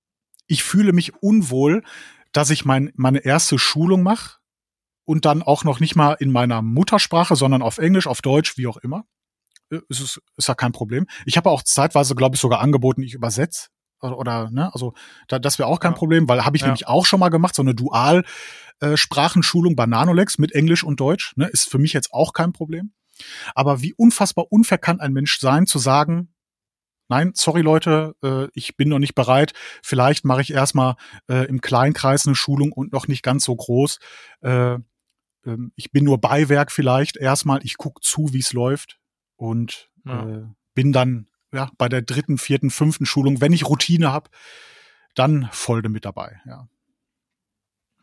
ich fühle mich unwohl, dass ich mein, meine erste Schulung mache und dann auch noch nicht mal in meiner Muttersprache, sondern auf Englisch, auf Deutsch, wie auch immer. Äh, ist, es, ist ja kein Problem. Ich habe auch zeitweise, glaube ich, sogar angeboten, ich übersetze. Oder, oder ne, also da, das wäre auch kein ja. Problem, weil habe ich ja. nämlich auch schon mal gemacht, so eine Dual äh, Sprachenschulung bei Nanolex mit Englisch und Deutsch, ne, ist für mich jetzt auch kein Problem. Aber wie unfassbar unfair kann ein Mensch sein, zu sagen, nein, sorry Leute, äh, ich bin noch nicht bereit. Vielleicht mache ich erstmal äh, im Kleinkreis eine Schulung und noch nicht ganz so groß. Äh, äh, ich bin nur Beiwerk vielleicht erstmal. Ich gucke zu, wie es läuft und ja. äh, bin dann ja bei der dritten, vierten, fünften Schulung, wenn ich Routine habe, dann voll mit dabei. Ja.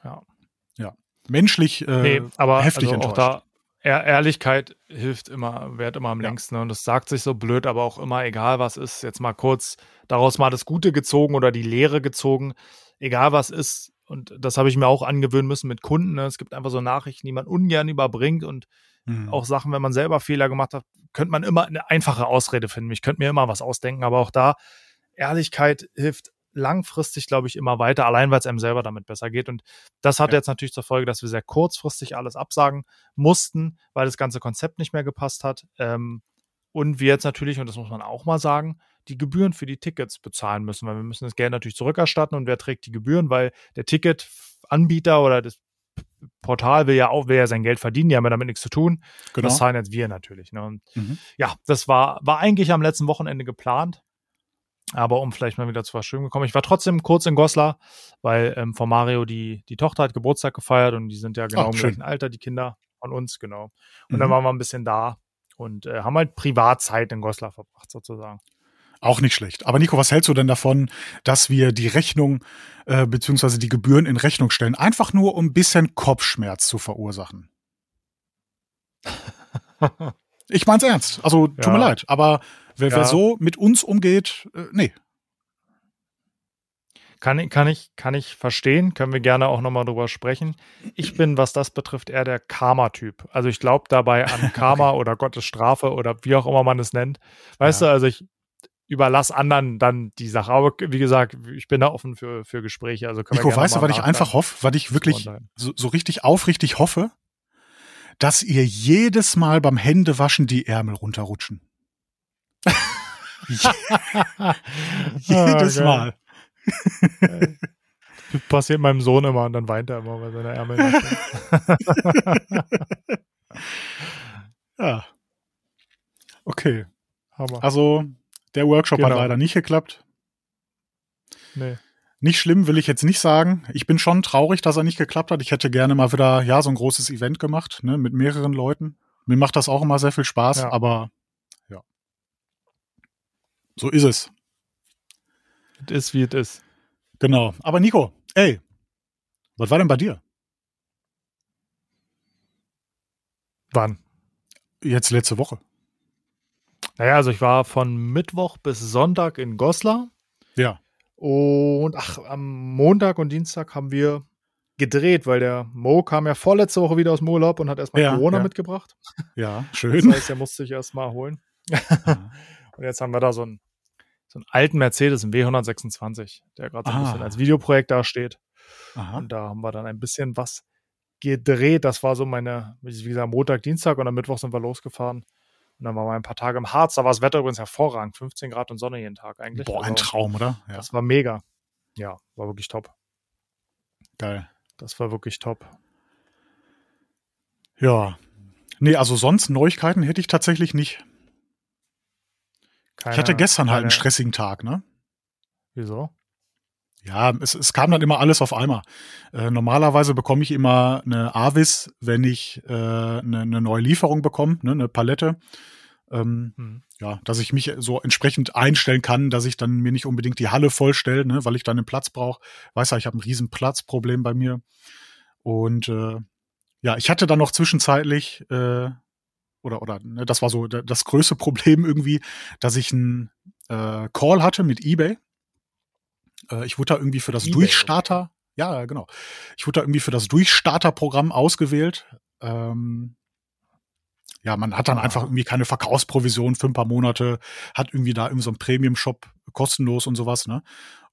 Ja. Ja. Menschlich äh, nee, aber heftig also enttäuscht. Auch da Ehrlichkeit hilft immer, wert immer am ja. längsten. Ne? Und das sagt sich so blöd, aber auch immer, egal was ist, jetzt mal kurz daraus mal das Gute gezogen oder die Lehre gezogen. Egal was ist, und das habe ich mir auch angewöhnen müssen mit Kunden. Ne? Es gibt einfach so Nachrichten, die man ungern überbringt und mhm. auch Sachen, wenn man selber Fehler gemacht hat, könnte man immer eine einfache Ausrede finden. Ich könnte mir immer was ausdenken, aber auch da, Ehrlichkeit hilft langfristig, glaube ich, immer weiter, allein weil es einem selber damit besser geht. Und das hat ja. jetzt natürlich zur Folge, dass wir sehr kurzfristig alles absagen mussten, weil das ganze Konzept nicht mehr gepasst hat. Ähm, und wir jetzt natürlich, und das muss man auch mal sagen, die Gebühren für die Tickets bezahlen müssen, weil wir müssen das Geld natürlich zurückerstatten und wer trägt die Gebühren, weil der Ticketanbieter oder das Portal will ja auch, will ja sein Geld verdienen, die haben ja damit nichts zu tun. Genau. Das zahlen jetzt wir natürlich. Ne? Mhm. ja, das war, war eigentlich am letzten Wochenende geplant. Aber um vielleicht mal wieder zu was Schönem gekommen. Ich war trotzdem kurz in Goslar, weil ähm, von Mario die, die Tochter hat Geburtstag gefeiert und die sind ja genau Ach, im gleichen Alter, die Kinder von uns, genau. Und mhm. dann waren wir ein bisschen da und äh, haben halt Privatzeit in Goslar verbracht, sozusagen. Auch nicht schlecht. Aber Nico, was hältst du denn davon, dass wir die Rechnung äh, bzw. die Gebühren in Rechnung stellen? Einfach nur, um ein bisschen Kopfschmerz zu verursachen. (laughs) ich mein's ernst. Also, tut ja. mir leid. Aber wer, ja. wer so mit uns umgeht, äh, nee. Kann, kann, ich, kann ich verstehen, können wir gerne auch nochmal drüber sprechen. Ich bin, was das betrifft, eher der Karma-Typ. Also ich glaube dabei an (laughs) Karma okay. oder Gottes Strafe oder wie auch immer man es nennt. Weißt ja. du, also ich, überlass anderen dann die Sache. Aber wie gesagt, ich bin da offen für, für Gespräche. Also Nico, weißt du, was ich einfach hoffe, was ich wirklich so, so richtig aufrichtig hoffe, dass ihr jedes Mal beim Händewaschen die Ärmel runterrutschen. (laughs) jedes oh, Mal. Das (laughs) passiert meinem Sohn immer und dann weint er immer bei seiner Ärmel. (laughs) ja. Okay. Hammer. Also, der Workshop genau. hat leider nicht geklappt. Nee. Nicht schlimm, will ich jetzt nicht sagen. Ich bin schon traurig, dass er nicht geklappt hat. Ich hätte gerne mal wieder, ja, so ein großes Event gemacht, ne, mit mehreren Leuten. Mir macht das auch immer sehr viel Spaß, ja. aber ja. So ist es. Es ist, wie es ist. Genau. Aber Nico, ey, was war denn bei dir? Wann? Jetzt letzte Woche. Naja, also ich war von Mittwoch bis Sonntag in Goslar. Ja. Und ach, am Montag und Dienstag haben wir gedreht, weil der Mo kam ja vorletzte Woche wieder aus dem Urlaub und hat erstmal ja, Corona ja. mitgebracht. Ja, schön. Das heißt, er musste sich erstmal holen. (laughs) und jetzt haben wir da so einen, so einen alten Mercedes, einen W126, der gerade so ein bisschen ah. als Videoprojekt dasteht. Aha. Und da haben wir dann ein bisschen was gedreht. Das war so meine, wie gesagt, Montag, Dienstag und am Mittwoch sind wir losgefahren. Und dann waren wir ein paar Tage im Harz. Da war das Wetter übrigens hervorragend. 15 Grad und Sonne jeden Tag eigentlich. Boah, ein also, Traum, oder? Ja. Das war mega. Ja, war wirklich top. Geil. Das war wirklich top. Ja. Nee, also sonst Neuigkeiten hätte ich tatsächlich nicht. Keine, ich hatte gestern keine... halt einen stressigen Tag, ne? Wieso? Ja, es, es kam dann immer alles auf einmal. Äh, normalerweise bekomme ich immer eine Avis, wenn ich äh, eine, eine neue Lieferung bekomme, ne, eine Palette. Ähm, hm. Ja, dass ich mich so entsprechend einstellen kann, dass ich dann mir nicht unbedingt die Halle vollstelle, ne, weil ich dann einen Platz brauche. Weiß ja, ich habe ein riesen Platzproblem bei mir. Und äh, ja, ich hatte dann noch zwischenzeitlich äh, oder oder ne, das war so das größte (laughs) Problem irgendwie, dass ich einen äh, Call hatte mit eBay äh, ich wurde da irgendwie für das Durchstarter, ja, genau. Ich wurde da irgendwie für das Durchstarter-Programm ausgewählt. Ähm, ja, man hat dann einfach irgendwie keine Verkaufsprovision für ein paar Monate, hat irgendwie da irgendwie so einen Premium-Shop kostenlos und sowas, ne?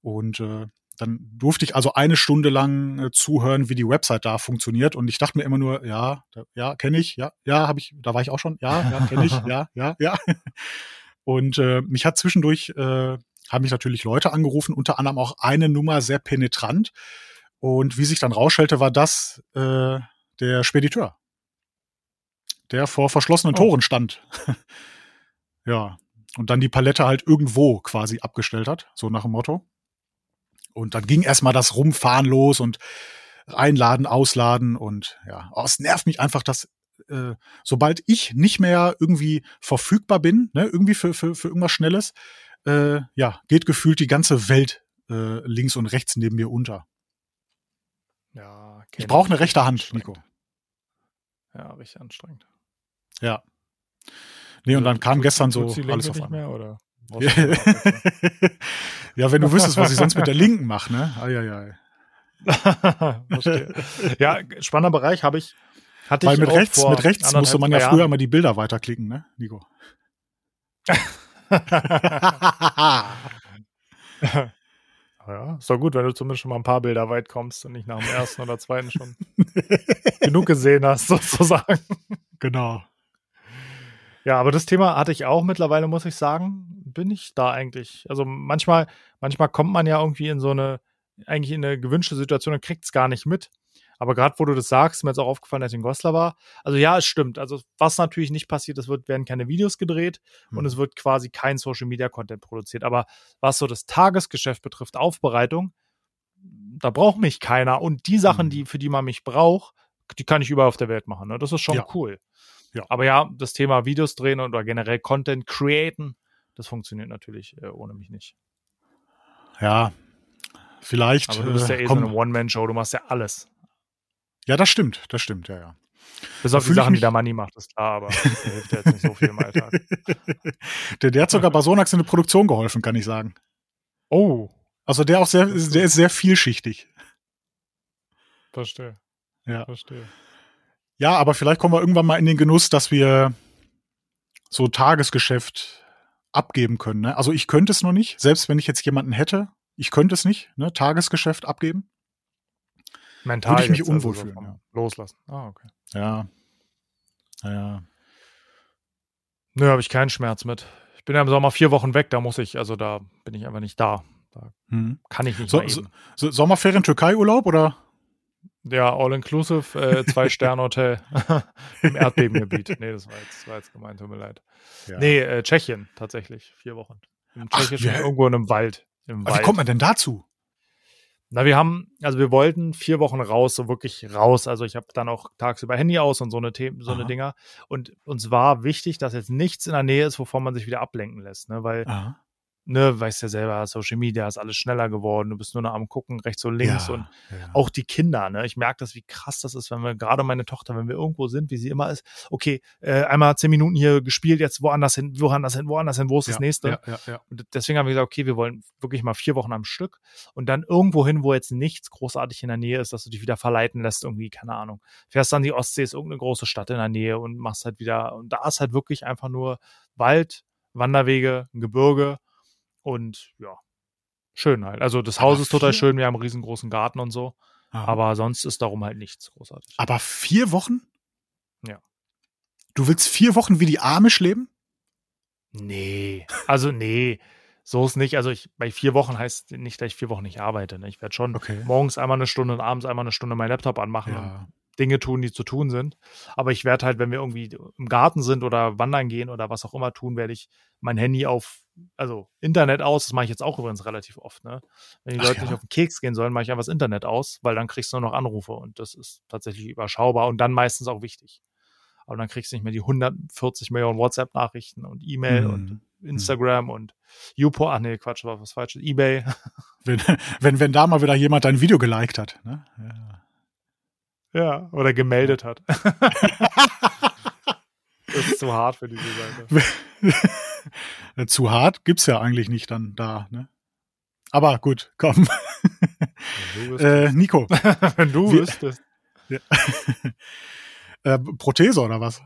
Und äh, dann durfte ich also eine Stunde lang äh, zuhören, wie die Website da funktioniert. Und ich dachte mir immer nur, ja, da, ja, kenne ich, ja, ja, habe ich, da war ich auch schon, ja, ja, kenne ich, (laughs) ja, ja, ja. Und äh, mich hat zwischendurch äh, haben mich natürlich Leute angerufen, unter anderem auch eine Nummer sehr penetrant. Und wie sich dann rausstellte, war das äh, der Spediteur, der vor verschlossenen oh. Toren stand. (laughs) ja. Und dann die Palette halt irgendwo quasi abgestellt hat, so nach dem Motto. Und dann ging erstmal das Rumfahren los und einladen, ausladen und ja, oh, es nervt mich einfach, dass äh, sobald ich nicht mehr irgendwie verfügbar bin, ne, irgendwie für, für, für irgendwas Schnelles, äh, ja, geht gefühlt die ganze Welt äh, links und rechts neben mir unter. Ja, ich brauche eine rechte Hand, Nico. Ja, richtig anstrengend. Ja. Nee, und dann kam gestern so alles auf einmal. (laughs) Ja, wenn du wüsstest, was ich sonst mit der Linken mache, ne? Eieiei. (laughs) ja, spannender Bereich habe ich. Hatte Weil ich mit auch rechts, mit rechts musste man ja früher drei mal die Bilder weiterklicken, ne, Nico? (laughs) (laughs) Ja, ist doch gut, wenn du zumindest schon mal ein paar Bilder weit kommst und nicht nach dem ersten oder zweiten schon (laughs) genug gesehen hast, sozusagen. genau. Ja, aber das Thema hatte ich auch mittlerweile, muss ich sagen, bin ich da eigentlich. Also manchmal, manchmal kommt man ja irgendwie in so eine, eigentlich in eine gewünschte Situation und kriegt es gar nicht mit. Aber gerade wo du das sagst, ist mir jetzt auch aufgefallen, als ich in Goslar war. Also ja, es stimmt. Also was natürlich nicht passiert, es wird, werden keine Videos gedreht Hm. und es wird quasi kein Social Media Content produziert. Aber was so das Tagesgeschäft betrifft, Aufbereitung, da braucht mich keiner. Und die Sachen, Mhm. die, für die man mich braucht, die kann ich überall auf der Welt machen. Ne? Das ist schon Ja. cool. Ja. Aber ja, das Thema Videos drehen oder generell Content createn, das funktioniert natürlich äh, ohne mich nicht. Ja, vielleicht. Aber du bist ja äh, eh so eine One-Man-Show, du machst ja alles. Ja, das stimmt, das stimmt, ja, ja. Bis auf die Sachen, die der Manni macht, ist klar, aber (laughs) der hilft ja jetzt nicht so viel im Alltag. (laughs) der, der hat sogar bei Sonax in der Produktion geholfen, kann ich sagen. Oh, Also der auch sehr, der ist sehr vielschichtig. verstehe. Ja. Verstehe. Ja, aber vielleicht kommen wir irgendwann mal in den Genuss, dass wir so Tagesgeschäft abgeben können. Ne? Also ich könnte es noch nicht, selbst wenn ich jetzt jemanden hätte, ich könnte es nicht, ne? Tagesgeschäft abgeben. Mental Würde ich mich also unwohl so fühlen, ja. Loslassen. Ah, okay. Ja. Ja. Nö, habe ich keinen Schmerz mit. Ich bin ja im Sommer vier Wochen weg, da muss ich, also da bin ich einfach nicht da. Hm. Kann ich nicht So, so, so, Sommerferien Türkei-Urlaub oder? Ja, All-Inclusive, äh, Zwei-Sterne-Hotel (laughs) im Erdbebengebiet. (laughs) Nee, das war jetzt, das war jetzt gemeint, tut mir leid. Ja. Nee, äh, Tschechien tatsächlich, vier Wochen. Im Ach, Tschechischen, wer- irgendwo in einem Wald. Im Aber Wald. wie kommt man denn dazu? Na, wir haben, also wir wollten vier Wochen raus, so wirklich raus. Also ich habe dann auch tagsüber Handy aus und so eine Themen, so eine Aha. Dinger. Und uns war wichtig, dass jetzt nichts in der Nähe ist, wovon man sich wieder ablenken lässt. Ne? Weil, Aha. Ne, weißt ja selber, Social Media ist alles schneller geworden. Du bist nur noch am gucken, rechts und links ja, und ja. auch die Kinder, ne? Ich merke das, wie krass das ist, wenn wir, gerade meine Tochter, wenn wir irgendwo sind, wie sie immer ist, okay, äh, einmal zehn Minuten hier gespielt, jetzt woanders hin, woanders hin, woanders hin, wo ist das ja, nächste? Ja, ja. Und deswegen haben wir gesagt, okay, wir wollen wirklich mal vier Wochen am Stück und dann irgendwo hin, wo jetzt nichts großartig in der Nähe ist, dass du dich wieder verleiten lässt, irgendwie, keine Ahnung. Fährst dann die Ostsee, ist irgendeine große Stadt in der Nähe und machst halt wieder, und da ist halt wirklich einfach nur Wald, Wanderwege, Gebirge und ja, schön halt. Also das Aber Haus ist total schön, wir haben einen riesengroßen Garten und so, Aha. aber sonst ist darum halt nichts großartig. Aber vier Wochen? Ja. Du willst vier Wochen wie die Amish leben? Nee, also nee, so ist nicht. Also ich, bei vier Wochen heißt nicht, dass ich vier Wochen nicht arbeite. Ne? Ich werde schon Okay. morgens einmal eine Stunde und abends einmal eine Stunde meinen Laptop anmachen und Ja. Dinge tun, die zu tun sind. Aber ich werde halt, wenn wir irgendwie im Garten sind oder wandern gehen oder was auch immer tun, werde ich mein Handy auf, also Internet aus. Das mache ich jetzt auch übrigens relativ oft. Ne? Wenn die Ach Leute ja? nicht auf den Keks gehen sollen, mache ich einfach das Internet aus, weil dann kriegst du nur noch Anrufe und das ist tatsächlich überschaubar und dann meistens auch wichtig. Aber dann kriegst du nicht mehr die 140 Millionen WhatsApp-Nachrichten und E-Mail und Mhm. Instagram und YouPorn, ach nee, Quatsch, war was falsches, (laughs) Ebay. Wenn, wenn, wenn da mal wieder jemand dein Video geliked hat. Ne? Ja. Ja, oder gemeldet hat. (laughs) das ist zu hart für diese (laughs) Seite. (laughs) Zu hart gibt's ja eigentlich nicht dann da. Ne? Aber gut, (laughs) komm. Äh, Nico, (laughs) Wenn du wir- wüsstest. äh, Prothese oder was?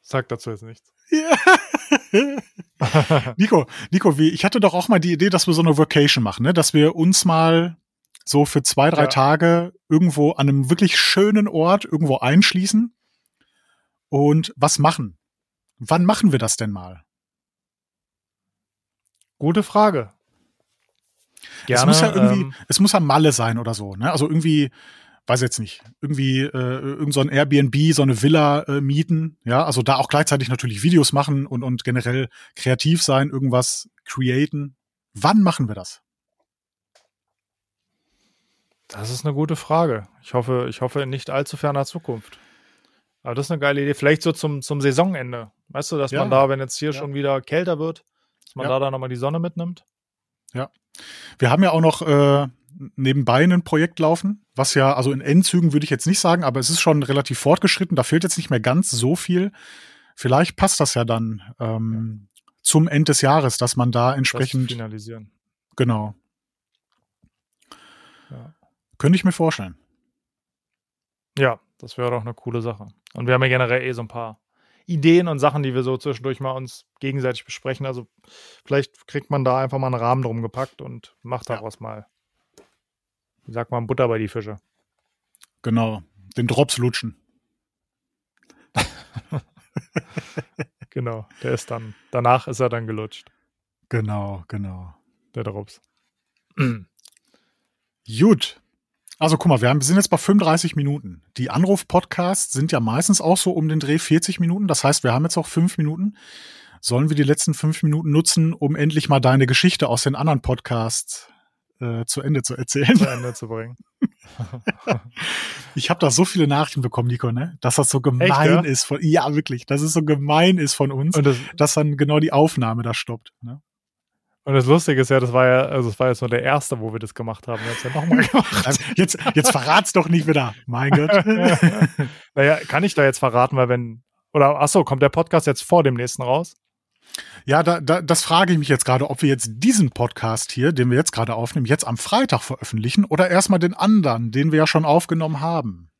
Sag dazu jetzt nichts. Ja. Nico, Nico, wie, ich hatte doch auch mal die Idee, dass wir so eine Vacation machen, ne? dass wir uns mal so für zwei, drei Ja. Tage irgendwo an einem wirklich schönen Ort irgendwo einschließen und was machen. Wann machen wir das denn mal? Gute Frage. Gerne, es muss ja irgendwie, ähm, es muss ja Malle sein oder so, ne? Also irgendwie, weiß jetzt nicht, irgendwie äh, irgend so ein Airbnb, so eine Villa äh, mieten, ja, also da auch gleichzeitig natürlich Videos machen und und generell kreativ sein, irgendwas createn. Wann machen wir das? das ist eine gute Frage. Ich hoffe, ich hoffe in nicht allzu ferner Zukunft. Aber das ist eine geile Idee. Vielleicht so zum, zum Saisonende. Weißt du, dass Ja. man da, wenn jetzt hier Ja. schon wieder kälter wird, dass man Ja. da dann nochmal die Sonne mitnimmt? Wir haben ja auch noch äh, nebenbei ein Projekt laufen, was ja, also in Endzügen würde ich jetzt nicht sagen, aber es ist schon relativ fortgeschritten. Da fehlt jetzt nicht mehr ganz so viel. Vielleicht passt das ja dann ähm, zum Ende des Jahres, dass man da Das entsprechend finalisieren. Genau. Könnte ich mir vorstellen. Ja, das wäre doch eine coole Sache. Und wir haben ja generell eh so ein paar Ideen und Sachen, die wir so zwischendurch mal uns gegenseitig besprechen. Also vielleicht kriegt man da einfach mal einen Rahmen drum gepackt und macht daraus ja. mal, wie sagt man, Butter bei die Fische. Genau, den Drops lutschen. (laughs) genau, der ist dann, danach ist er dann gelutscht. Genau, genau. Der Drops. Gut. Also guck mal, wir sind jetzt bei 35 Minuten. Die Anruf-Podcasts sind ja meistens auch so um den Dreh 40 Minuten. Das heißt, wir haben jetzt auch fünf Minuten. Sollen wir die letzten fünf Minuten nutzen, um endlich mal deine Geschichte aus den anderen Podcasts äh, zu Ende zu erzählen? Zu Ende zu bringen. (laughs) ich habe da so viele Nachrichten bekommen, Nico, ne? Dass das so gemein Echt, ja? ist von, ja wirklich, dass es so gemein ist von uns, das, dass dann genau die Aufnahme da stoppt. Ne? Und das Lustige ist ja, das war ja, also das war jetzt nur der erste, wo wir das gemacht haben. Jetzt ja nochmal gemacht. (laughs) Jetzt, jetzt verrat's doch nicht wieder. Mein Gott. (laughs) naja, kann ich da jetzt verraten, weil wenn, oder ach so, kommt der Podcast jetzt vor dem nächsten raus? Ja, da, da, das frage ich mich jetzt gerade, ob wir jetzt diesen Podcast hier, den wir jetzt gerade aufnehmen, jetzt am Freitag veröffentlichen oder erstmal den anderen, den wir ja schon aufgenommen haben.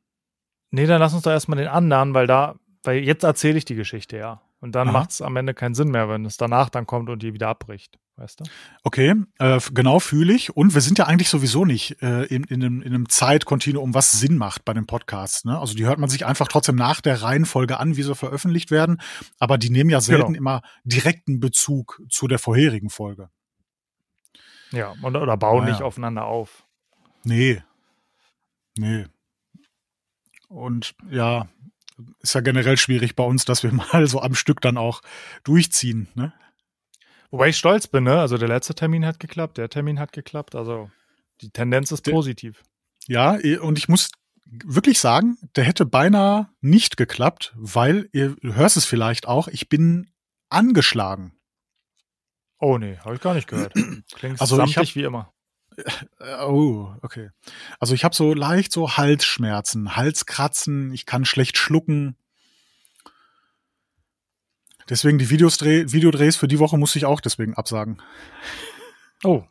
Nee, dann lass uns doch erstmal den anderen, weil da, weil jetzt erzähle ich die Geschichte, ja. Und dann macht es am Ende keinen Sinn mehr, wenn es danach dann kommt und die wieder abbricht. Weißt du? Okay, äh, genau fühle ich. Und wir sind ja eigentlich sowieso nicht äh, in, in, einem, in einem Zeitkontinuum, was Sinn macht bei den Podcasts. Ne? Also die hört man sich einfach trotzdem nach der Reihenfolge an, wie sie veröffentlicht werden. Aber die nehmen ja selten genau. immer direkten Bezug zu der vorherigen Folge. Ja, und, oder bauen ah, nicht aufeinander auf. Nee. Nee. Und ja, ist ja generell schwierig bei uns, dass wir (laughs) mal so am Stück dann auch durchziehen. Ne? Wobei ich stolz bin, ne? Also der letzte Termin hat geklappt, der Termin hat geklappt. Also die Tendenz ist positiv. Ja, und ich muss wirklich sagen, der hätte beinahe nicht geklappt, weil ihr hörst es vielleicht auch, ich bin angeschlagen. Oh nee, habe ich gar nicht gehört. (clears throat) Klingt also ich hab, wie immer. Äh, oh, okay. Also ich habe so leicht so Halsschmerzen, Halskratzen, ich kann schlecht schlucken. Deswegen die Videos dreh, Videodrehs für die Woche muss ich auch deswegen absagen. Oh.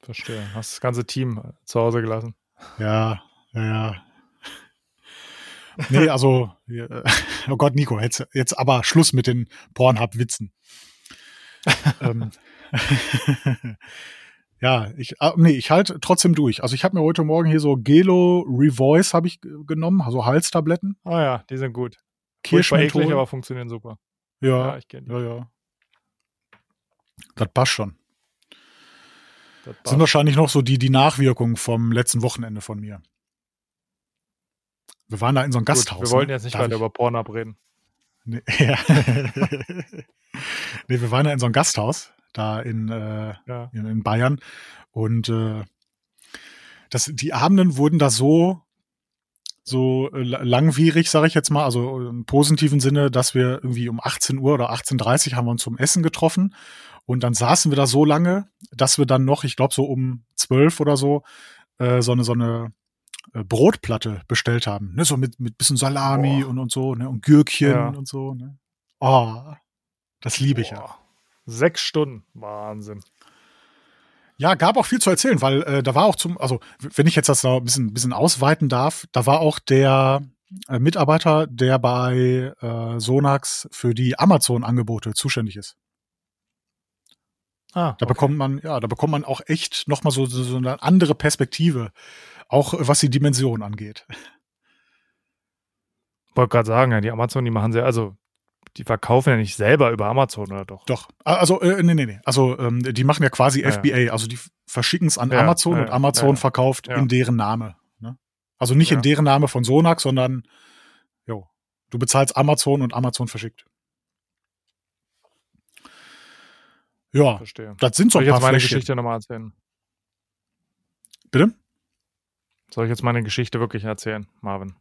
Verstehe. Hast das ganze Team zu Hause gelassen. Ja, ja, ja. Nee, also, (laughs) oh Gott, Nico, jetzt, jetzt aber Schluss mit den Pornhub-Witzen. (laughs) (laughs) ähm, ja, ich, ah, nee, ich halte trotzdem durch. Also ich habe mir heute Morgen hier so Gelo Revoice habe ich genommen, also Halstabletten. Ah ja, die sind gut. Kirschmenthol. aber funktionieren super. Ja, ja ich kenne Ja, ja. Das passt schon. Das. Sind wahrscheinlich noch so die, die Nachwirkungen vom letzten Wochenende von mir. Wir waren da in so einem Gasthaus. wir wollten ne? jetzt nicht weiter über Porn abreden. Nee, (laughs) ja. nee, wir waren da in so einem Gasthaus, da in, äh, ja. in, in, Bayern. Und äh, das, die Abenden wurden da so so äh, langwierig, sage ich jetzt mal, also im positiven Sinne, dass wir irgendwie um 18 Uhr oder 18.30 Uhr haben wir uns zum Essen getroffen und dann saßen wir da so lange, dass wir dann noch, ich glaube so um 12 oder so, äh, so eine, so eine äh, Brotplatte bestellt haben, ne, so mit, mit bisschen Salami und, und so, ne, und Gürkchen ja. und so, ne. Oh, das liebe ich ja. Sechs Stunden, Wahnsinn. Ja, gab auch viel zu erzählen, weil äh, da war auch zum, also wenn ich jetzt das noch ein bisschen, bisschen ausweiten darf, da war auch der äh, Mitarbeiter, der bei äh, Sonax für die Amazon-Angebote zuständig ist. Ah, da bekommt man, ja, da bekommt man auch echt nochmal so, so, so eine andere Perspektive, auch was die Dimension angeht. Wollte gerade sagen, ja, die Amazon, die machen sehr, also die verkaufen ja nicht selber über Amazon, oder doch? Doch. Also, äh, nee, nee, nee. Also, ähm, die machen ja quasi ja, FBA. Ja. Also, die verschicken es an ja, Amazon und Amazon verkauft in deren Name. Ne? Also nicht in deren Name von Sonax, sondern, jo, du bezahlst Amazon und Amazon verschickt. Ja, Verstehe. das sind so ein paar Soll ich jetzt meine Fläschchen. Geschichte nochmal erzählen? Bitte? Soll ich jetzt meine Geschichte wirklich erzählen, Marvin?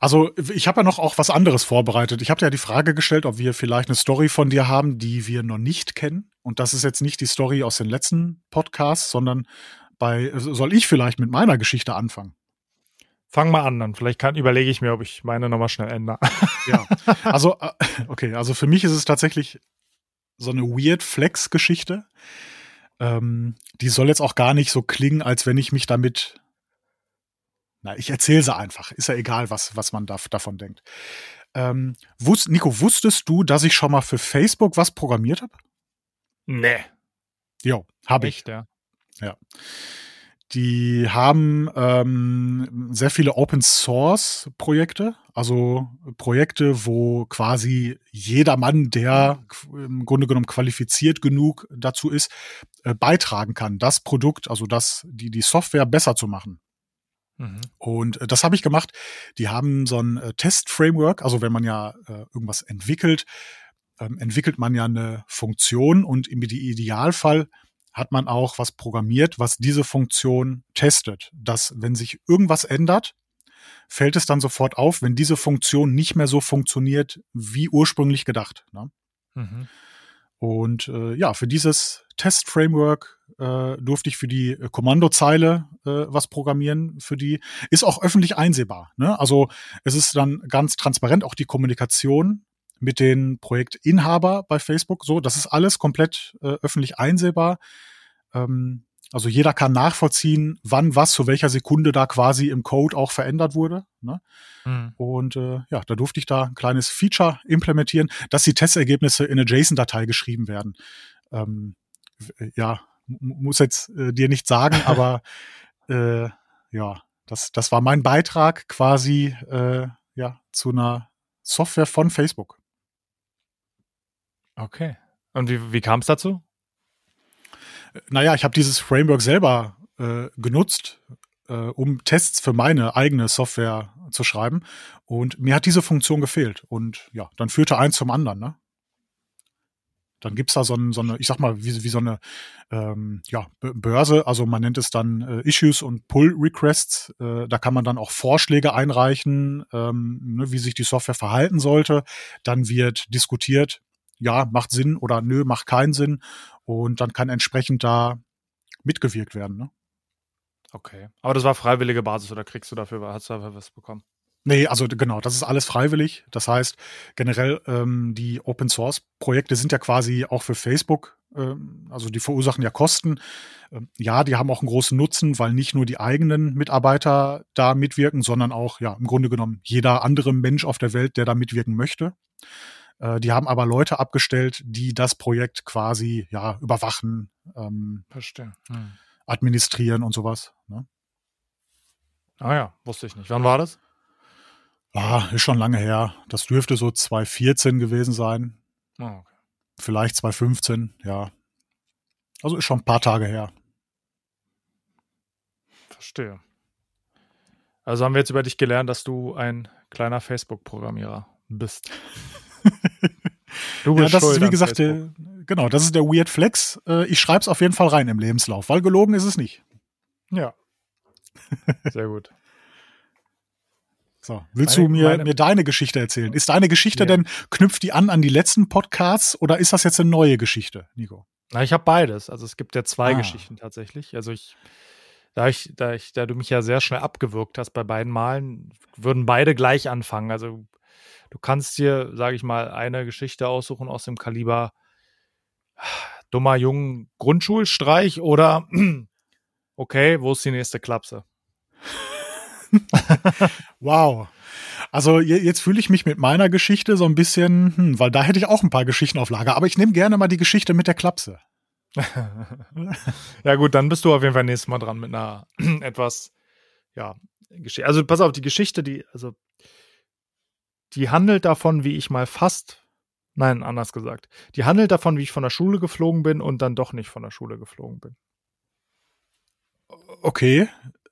Also ich habe ja noch auch was anderes vorbereitet. Ich habe dir ja die Frage gestellt, ob wir vielleicht eine Story von dir haben, die wir noch nicht kennen. Und das ist jetzt nicht die Story aus den letzten Podcasts, sondern bei soll ich vielleicht mit meiner Geschichte anfangen? Fang mal an, dann vielleicht kann, überlege ich mir, ob ich meine nochmal schnell ändere. (laughs) ja, also äh, okay, also für mich ist es tatsächlich so eine weird Flex-Geschichte. Ähm, die soll jetzt auch gar nicht so klingen, als wenn ich mich damit. Na, ich erzähle sie einfach. Ist ja egal, was, was man da, davon denkt. Ähm, wusst, Nico, wusstest du, dass ich schon mal für Facebook was programmiert habe? Nee. Jo, habe ich. Ja. Ja. Die haben ähm, sehr viele Open Source Projekte, also Projekte, wo quasi jeder Mann, der im Grunde genommen qualifiziert genug dazu ist, äh, beitragen kann, das Produkt, also das, die, die Software besser zu machen. Mhm. Und äh, das habe ich gemacht. Die haben so ein äh, Test-Framework, also wenn man ja äh, irgendwas entwickelt, ähm, entwickelt man ja eine Funktion und im Idealfall hat man auch was programmiert, was diese Funktion testet. Dass, wenn sich irgendwas ändert, fällt es dann sofort auf, wenn diese Funktion nicht mehr so funktioniert, wie ursprünglich gedacht. Ne? Mhm. Und äh, ja, für dieses Test-Framework äh, durfte ich für die äh, Kommandozeile äh, was programmieren. Für die ist auch öffentlich einsehbar. Ne? Also es ist dann ganz transparent auch die Kommunikation mit den Projektinhaber bei Facebook. So, das ist alles komplett äh, öffentlich einsehbar. Ähm, also jeder kann nachvollziehen, wann was zu welcher Sekunde da quasi im Code auch verändert wurde. Ne? Mhm. Und äh, ja, da durfte ich da ein kleines Feature implementieren, dass die Testergebnisse in eine JSON-Datei geschrieben werden. Ähm, ja, muss jetzt äh, dir nicht sagen, (laughs) aber äh, ja, das, das war mein Beitrag quasi äh, ja, zu einer Software von Facebook. Okay. Und wie, wie kam es dazu? Naja, ich habe dieses Framework selber äh, genutzt, äh, um Tests für meine eigene Software zu schreiben. Und mir hat diese Funktion gefehlt. Und ja, dann führte eins zum anderen. Ne? Dann gibt's da so, ein, so eine, ich sag mal, wie, wie so eine ähm, ja, Börse, also man nennt es dann äh, Issues und Pull Requests. Äh, da kann man dann auch Vorschläge einreichen, ähm, ne, wie sich die Software verhalten sollte. Dann wird diskutiert, ja, macht Sinn oder nö, macht keinen Sinn. Und dann kann entsprechend da mitgewirkt werden. Ne? Okay. Aber das war freiwillige Basis oder kriegst du dafür, hast du dafür was bekommen? Nee, also genau, das ist alles freiwillig. Das heißt, generell ähm, die Open Source Projekte sind ja quasi auch für Facebook, ähm, also die verursachen ja Kosten. Ähm, ja, die haben auch einen großen Nutzen, weil nicht nur die eigenen Mitarbeiter da mitwirken, sondern auch, ja, im Grunde genommen jeder andere Mensch auf der Welt, der da mitwirken möchte. Äh, die haben aber Leute abgestellt, die das Projekt quasi, ja, überwachen, ähm, Verstehe. Hm. administrieren und sowas. Ne? Ah ja, wusste ich nicht. Wann war das? Ah, ist schon lange her. Das dürfte so 2014 gewesen sein. Oh, okay. Vielleicht 2015, ja. Also ist schon ein paar Tage her. Verstehe. Also haben wir jetzt über dich gelernt, dass du ein kleiner Facebook-Programmierer bist. (laughs) (laughs) du bist ja, das ist wie gesagt, der, genau, das ist der Weird Flex. Äh, ich schreibe es auf jeden Fall rein im Lebenslauf, weil gelogen ist es nicht. Ja. (laughs) Sehr gut. So, willst meine, du mir, meine, mir deine Geschichte erzählen? Ist deine Geschichte ja. denn, knüpft die an an die letzten Podcasts oder ist das jetzt eine neue Geschichte, Nico? Na, ich habe beides. Also es gibt ja zwei ah. Geschichten tatsächlich. Also ich, da ich, da ich, da du mich ja sehr schnell abgewürgt hast bei beiden Malen, würden beide gleich anfangen. Also du kannst dir, sage ich mal, eine Geschichte aussuchen aus dem Kaliber dummer jungen Grundschulstreich oder (clears throat) okay, wo ist die nächste Klapse? (laughs) wow. Also jetzt fühle ich mich mit meiner Geschichte so ein bisschen, hm, weil da hätte ich auch ein paar Geschichten auf Lager. Aber ich nehme gerne mal die Geschichte mit der Klapse. (laughs) ja gut, dann bist du auf jeden Fall nächstes Mal dran mit einer (clears throat) etwas, ja, Geschichte. Also pass auf, die Geschichte, die, also die handelt davon, wie ich mal fast, nein, anders gesagt, die handelt davon, wie ich von der Schule geflogen bin und dann doch nicht von der Schule geflogen bin. Okay,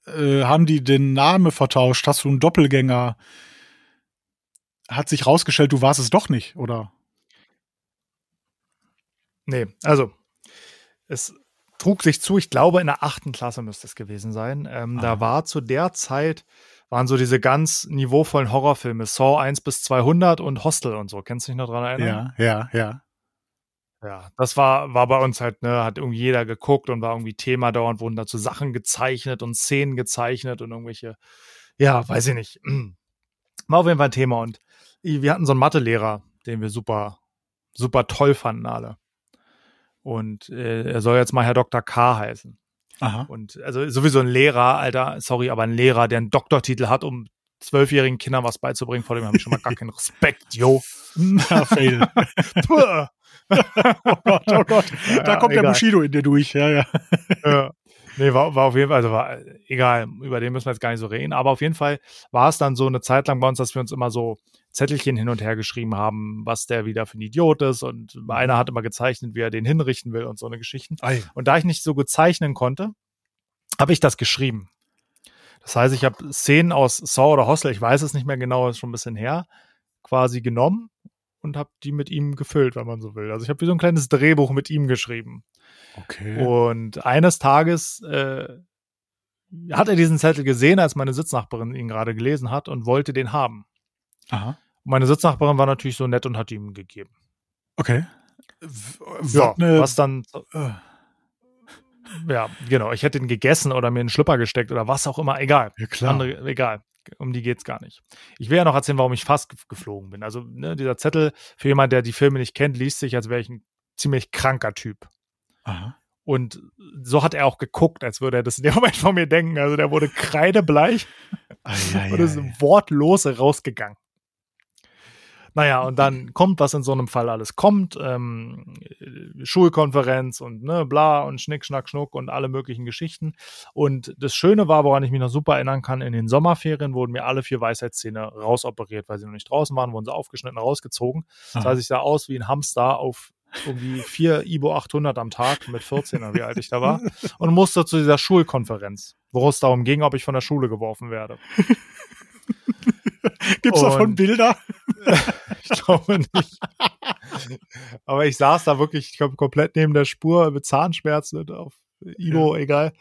äh, haben die den Namen vertauscht? Hast du einen Doppelgänger? Hat sich rausgestellt, du warst es doch nicht, oder? Nee, also es trug sich zu, ich glaube, in der achten Klasse müsste es gewesen sein. Ähm, da war zu der Zeit, waren so diese ganz niveauvollen Horrorfilme, Saw 1 bis 200 und Hostel und so. Kennst du dich noch dran erinnern? Ja, ja, ja. Ja, das war, war bei uns halt, ne, hat irgendwie jeder geguckt und war irgendwie Thema dauernd, wurden dazu Sachen gezeichnet und Szenen gezeichnet und irgendwelche, ja, weiß ich nicht. War auf jeden Fall ein Thema und wir hatten so einen Mathelehrer, den wir super, super toll fanden alle. Und äh, er soll jetzt mal Herr Dr. K heißen. Aha. Und also sowieso ein Lehrer, Alter, sorry, aber ein Lehrer, der einen Doktortitel hat, um zwölfjährigen Kindern was beizubringen, vor dem habe ich schon mal gar keinen Respekt, yo. (laughs) Na, fail. (laughs) (laughs) oh Gott, oh Gott. Da Ja, kommt der egal. Bushido in dir durch. Ja, ja. ja. Nee, war, war auf jeden Fall, also war egal, über den müssen wir jetzt gar nicht so reden, aber auf jeden Fall war es dann so eine Zeit lang bei uns, dass wir uns immer so Zettelchen hin und her geschrieben haben, was der wieder für ein Idiot ist und einer hat immer gezeichnet, wie er den hinrichten will und so eine Geschichten. Ei. Und da ich nicht so gut zeichnen konnte, habe ich das geschrieben. Das heißt, ich habe Szenen aus Saw oder Hostel, ich weiß es nicht mehr genau, ist schon ein bisschen her, quasi genommen und habe die mit ihm gefüllt, wenn man so will. Also ich habe wie so ein kleines Drehbuch mit ihm geschrieben. Okay. Und eines Tages äh, hat er diesen Zettel gesehen, als meine Sitznachbarin ihn gerade gelesen hat und wollte den haben. Aha. Und meine Sitznachbarin war natürlich so nett und hat ihm gegeben. Okay. W- Ja, ne- was dann, äh, ja, genau, ich hätte ihn gegessen oder mir in den Schlüpper gesteckt oder was auch immer, egal. ja, klar. Andere, egal. Um die geht's gar nicht. Ich will ja noch erzählen, warum ich fast ge- geflogen bin. Also, ne, dieser Zettel, für jemand, der die Filme nicht kennt, liest sich, als wäre ich ein ziemlich kranker Typ. Aha. Und so hat er auch geguckt, als würde er das in dem (laughs) Moment von mir denken. Also der wurde kreidebleich Ei, ei, und ist ei. wortlos rausgegangen. Naja, und dann kommt, was in so einem Fall alles kommt. Ähm, äh, Schulkonferenz und ne, bla und Schnick, Schnack, Schnuck und alle möglichen Geschichten. Und das Schöne war, woran ich mich noch super erinnern kann, in den Sommerferien wurden mir alle vier Weisheitszähne rausoperiert, weil sie noch nicht draußen waren, wurden sie aufgeschnitten, rausgezogen. Das heißt, ich sah aus wie ein Hamster auf irgendwie vier Ibo 800 am Tag mit 14, oder wie alt ich da war, und musste zu dieser Schulkonferenz, wo es darum ging, ob ich von der Schule geworfen werde. Gibt's davon Und- Bilder? (laughs) Ich glaube nicht. Aber ich saß da wirklich, ich glaube, komplett neben der Spur mit Zahnschmerzen auf Ibo, egal.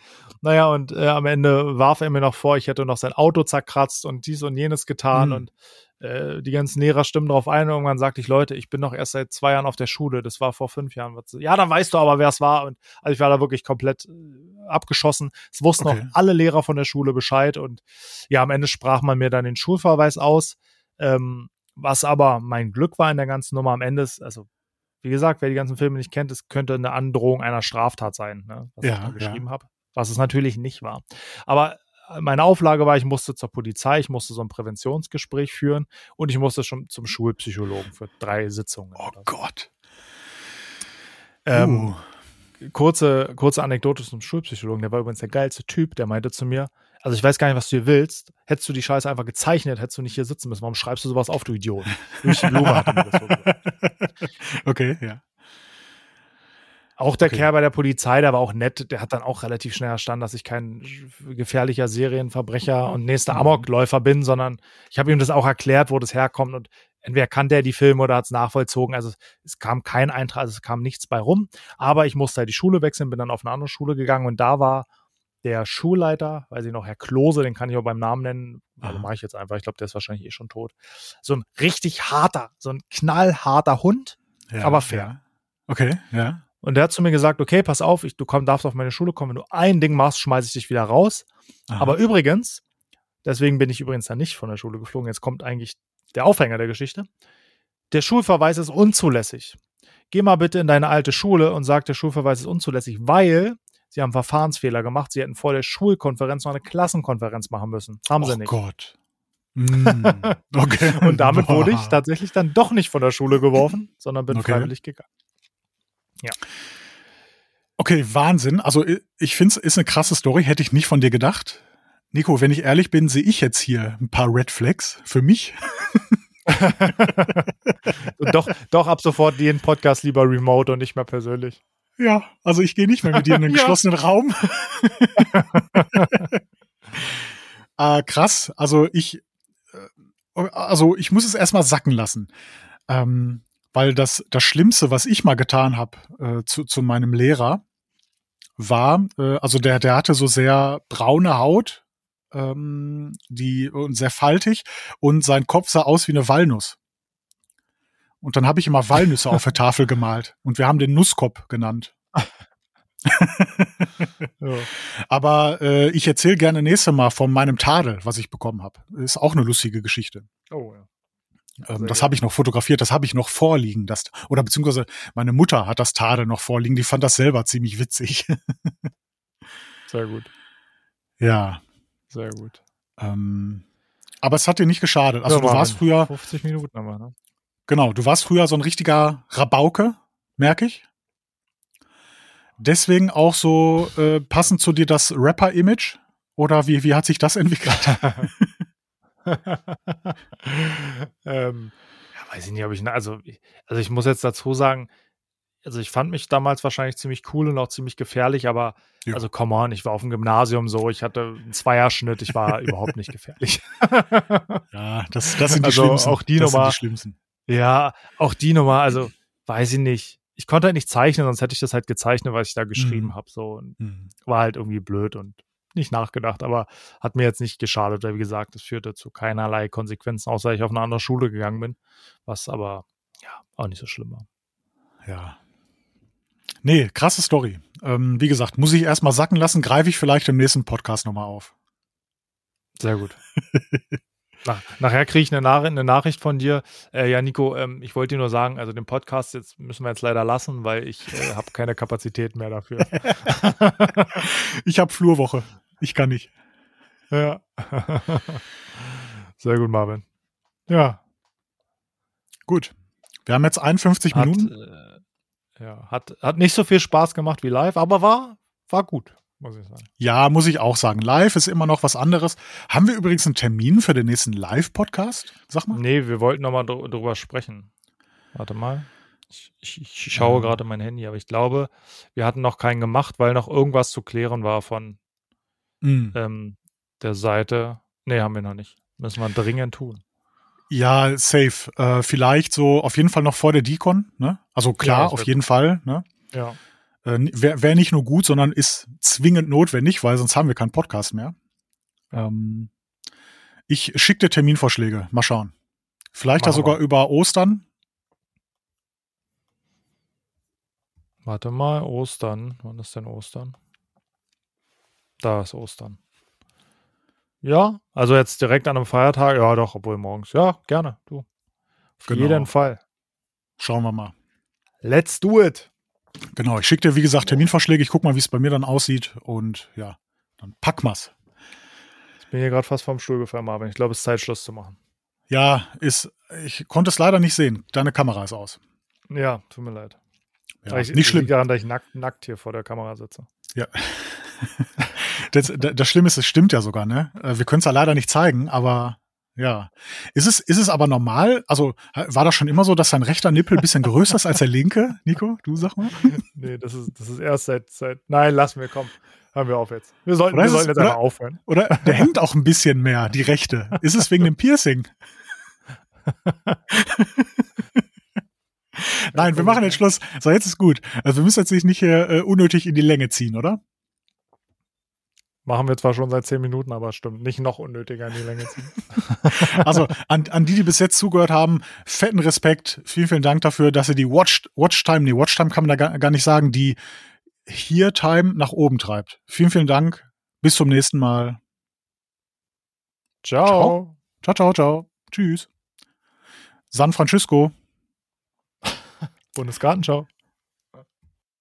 Naja, und äh, am Ende warf er mir noch vor, ich hätte noch sein Auto zerkratzt und dies und jenes getan Hm. und äh, die ganzen Lehrer stimmen drauf ein. Und irgendwann sagte ich, Leute, ich bin noch erst seit zwei Jahren auf der Schule. Das war vor fünf Jahren. Ja, dann weißt du aber, wer es war. Und also ich war da wirklich komplett äh, abgeschossen. Es wussten Okay. auch alle Lehrer von der Schule Bescheid. Und ja, am Ende sprach man mir dann den Schulverweis aus. Ähm, was aber mein Glück war in der ganzen Nummer am Ende ist, also wie gesagt, wer die ganzen Filme nicht kennt, es könnte eine Androhung einer Straftat sein, ne, was Ja, ich da ja. geschrieben habe, was es natürlich nicht war. Aber meine Auflage war, ich musste zur Polizei, ich musste so ein Präventionsgespräch führen und ich musste schon zum Schulpsychologen für drei Sitzungen. Oh so. Gott. Ähm, uh. kurze, kurze Anekdote zum Schulpsychologen, der war übrigens der geilste Typ, der meinte zu mir, also ich weiß gar nicht, was du hier willst. Hättest du die Scheiße einfach gezeichnet, hättest du nicht hier sitzen müssen. Warum schreibst du sowas auf, du Idiot? Durch die Blume hat mir das so (laughs) okay, ja. Auch der Okay. Kerl bei der Polizei, der war auch nett. Der hat dann auch relativ schnell erstanden, dass ich kein gefährlicher Serienverbrecher und nächster Mhm. Amokläufer bin, sondern ich habe ihm das auch erklärt, wo das herkommt und entweder kannte er die Filme oder hat es nachvollzogen. Also es kam kein Eintrag, also es kam nichts bei rum. Aber ich musste halt die Schule wechseln, bin dann auf eine andere Schule gegangen und da war der Schulleiter, weiß ich noch, Herr Klose, den kann ich auch beim Namen nennen, also mache ich jetzt einfach, ich glaube, der ist wahrscheinlich eh schon tot. So ein richtig harter, so ein knallharter Hund, ja. aber fair. Ja. Okay, ja. Und der hat zu mir gesagt, okay, pass auf, ich, du komm, darfst auf meine Schule kommen, wenn du ein Ding machst, schmeiße ich dich wieder raus. Aha. Aber übrigens, deswegen bin ich übrigens dann nicht von der Schule geflogen, jetzt kommt eigentlich der Aufhänger der Geschichte. Der Schulverweis ist unzulässig. Geh mal bitte in deine alte Schule und sag, der Schulverweis ist unzulässig, weil sie haben Verfahrensfehler gemacht. Sie hätten vor der Schulkonferenz noch eine Klassenkonferenz machen müssen. Haben sie oh nicht. Gott. Mm, (laughs) okay. Und damit (laughs) wurde ich tatsächlich dann doch nicht von der Schule geworfen, sondern bin Okay. freiwillig gegangen. Okay, Wahnsinn. Also ich finde es ist eine krasse Story, hätte ich nicht von dir gedacht. Nico, wenn ich ehrlich bin, sehe ich jetzt hier ein paar Red Flags für mich. (laughs) Doch, doch ab sofort jeden Podcast lieber remote und nicht mehr persönlich. Ja, also ich gehe nicht mehr mit dir in einen (laughs) Ja. geschlossenen Raum. äh, (laughs) krass. Also ich, äh, also ich muss es erstmal sacken lassen. Ähm, weil das, das Schlimmste, was ich mal getan habe äh, zu, zu meinem Lehrer, war, äh, also der, der hatte so sehr braune Haut, ähm, die und sehr faltig und sein Kopf sah aus wie eine Walnuss. Und dann habe ich immer Walnüsse (laughs) auf der Tafel gemalt und wir haben den Nusskopf genannt. (laughs) Ja. Aber äh, ich erzähle gerne nächstes Mal von meinem Tadel, was ich bekommen habe. Ist auch eine lustige Geschichte. Oh, ja. Ähm, das habe ich noch fotografiert, das habe ich noch vorliegen. Das, oder beziehungsweise meine Mutter hat das Tade noch vorliegen, die fand das selber ziemlich witzig. (laughs) Sehr gut. Ja. Sehr gut. Ähm, aber es hat dir nicht geschadet. Also ja, du warst früher. 50 Minuten aber, ne? Genau, du warst früher so ein richtiger Rabauke, merke ich. Deswegen auch so äh, passend zu dir das Rapper-Image? Oder wie, wie hat sich das entwickelt? (laughs) ähm, ja, weiß ich nicht, ob ich, also, also ich muss jetzt dazu sagen, also ich fand mich damals wahrscheinlich ziemlich cool und auch ziemlich gefährlich, aber ja. also come on, ich war auf dem Gymnasium so, ich hatte einen Zweierschnitt, ich war (laughs) überhaupt nicht gefährlich. ja, das, das sind die also schlimmsten. Auch die das Nummer. Die ja, auch die Nummer, also weiß ich nicht. Ich konnte halt nicht zeichnen, sonst hätte ich das halt gezeichnet, was ich da geschrieben mhm. habe. So und mhm. war halt irgendwie blöd und nicht nachgedacht, aber hat mir jetzt nicht geschadet, weil wie gesagt, es führte zu keinerlei Konsequenzen, außer ich auf eine andere Schule gegangen bin, was aber ja auch nicht so schlimm war. Ja. Nee, krasse Story. Ähm, wie gesagt, muss ich erstmal sacken lassen, greife ich vielleicht im nächsten Podcast nochmal auf. Sehr gut. (laughs) Nach, nachher kriege ich eine, Nach eine, Nachricht von dir. Äh, ja, Nico, ähm, ich wollte dir nur sagen, also den Podcast jetzt müssen wir jetzt leider lassen, weil ich äh, habe keine Kapazität mehr dafür. (laughs) ich habe Flurwoche. Ich kann nicht. Ja. Sehr gut, Marvin. Ja. Gut. Wir haben jetzt 51 hat, Minuten. Äh, ja, hat, hat nicht so viel Spaß gemacht wie live, aber war, war gut muss ich sagen. Ja, muss ich auch sagen. Live ist immer noch was anderes. Haben wir übrigens einen Termin für den nächsten Live-Podcast? Sag mal. Nee, wir wollten noch mal dr drüber sprechen. Warte mal. Ich, ich, ich schaue ja. gerade mein Handy, aber ich glaube, wir hatten noch keinen gemacht, weil noch irgendwas zu klären war von mhm. ähm, der Seite. Nee, haben wir noch nicht. Müssen wir dringend tun. Ja, safe. Äh, vielleicht so auf jeden Fall noch vor der Decon, ne? Also klar, ja, auf jeden Fall, ne? Ja. Äh, Wäre wär nicht nur gut, sondern ist zwingend notwendig, weil sonst haben wir keinen Podcast mehr. Ähm, ich schicke dir Terminvorschläge. Mal schauen. Vielleicht ja sogar über Ostern. Warte mal, Ostern. Wann ist denn Ostern? Da ist Ostern. Ja, also jetzt direkt an einem Feiertag. Ja, doch, obwohl morgens. Ja, gerne. Du. Auf genau. jeden Fall. Schauen wir mal. Let's do it. Genau, ich schicke dir, wie gesagt, Terminvorschläge. Ich gucke mal, wie es bei mir dann aussieht. Und ja, dann pack mal's. Ich bin hier gerade fast vom Stuhl gefallen, Marvin. Ich glaube, es ist Zeit, Schluss zu machen. Ja, ist. Ich konnte es leider nicht sehen. Deine Kamera ist aus. Ja, tut mir leid. Ja, ich, nicht schlimm. Liegt daran, dass ich nackt, nackt hier vor der Kamera sitze. Ja. (laughs) das, das Schlimme ist, es stimmt ja sogar, ne? Äh, wir können es ja leider nicht zeigen, aber ja. Ist es, ist es aber normal? Also war das schon immer so, dass dein rechter Nippel ein bisschen größer ist als der linke, Nico? Du sag mal. (laughs) nee, das ist, das ist erst seit, seit. Nein, lass mir, komm. Hören wir auf jetzt. Wir sollten, wir sollten jetzt einfach aufhören. Oder der (laughs) hängt auch ein bisschen mehr, die rechte. Ist es wegen dem Piercing? (laughs) Nein, wir machen jetzt Schluss. So, jetzt ist gut. Also wir müssen jetzt nicht hier äh, unnötig in die Länge ziehen, oder? Machen wir zwar schon seit zehn Minuten, aber stimmt, nicht noch unnötiger in die Länge ziehen. (laughs) also an, an die, die bis jetzt zugehört haben, fetten Respekt, vielen, vielen Dank dafür, dass ihr die Watch, Watchtime, nee, Watchtime kann man da gar, gar nicht sagen, die hier Time nach oben treibt. Vielen, vielen Dank. Bis zum nächsten Mal. Ciao. Ciao, ciao, ciao. Tschüss. San Francisco. (laughs) Bundesgartenschau.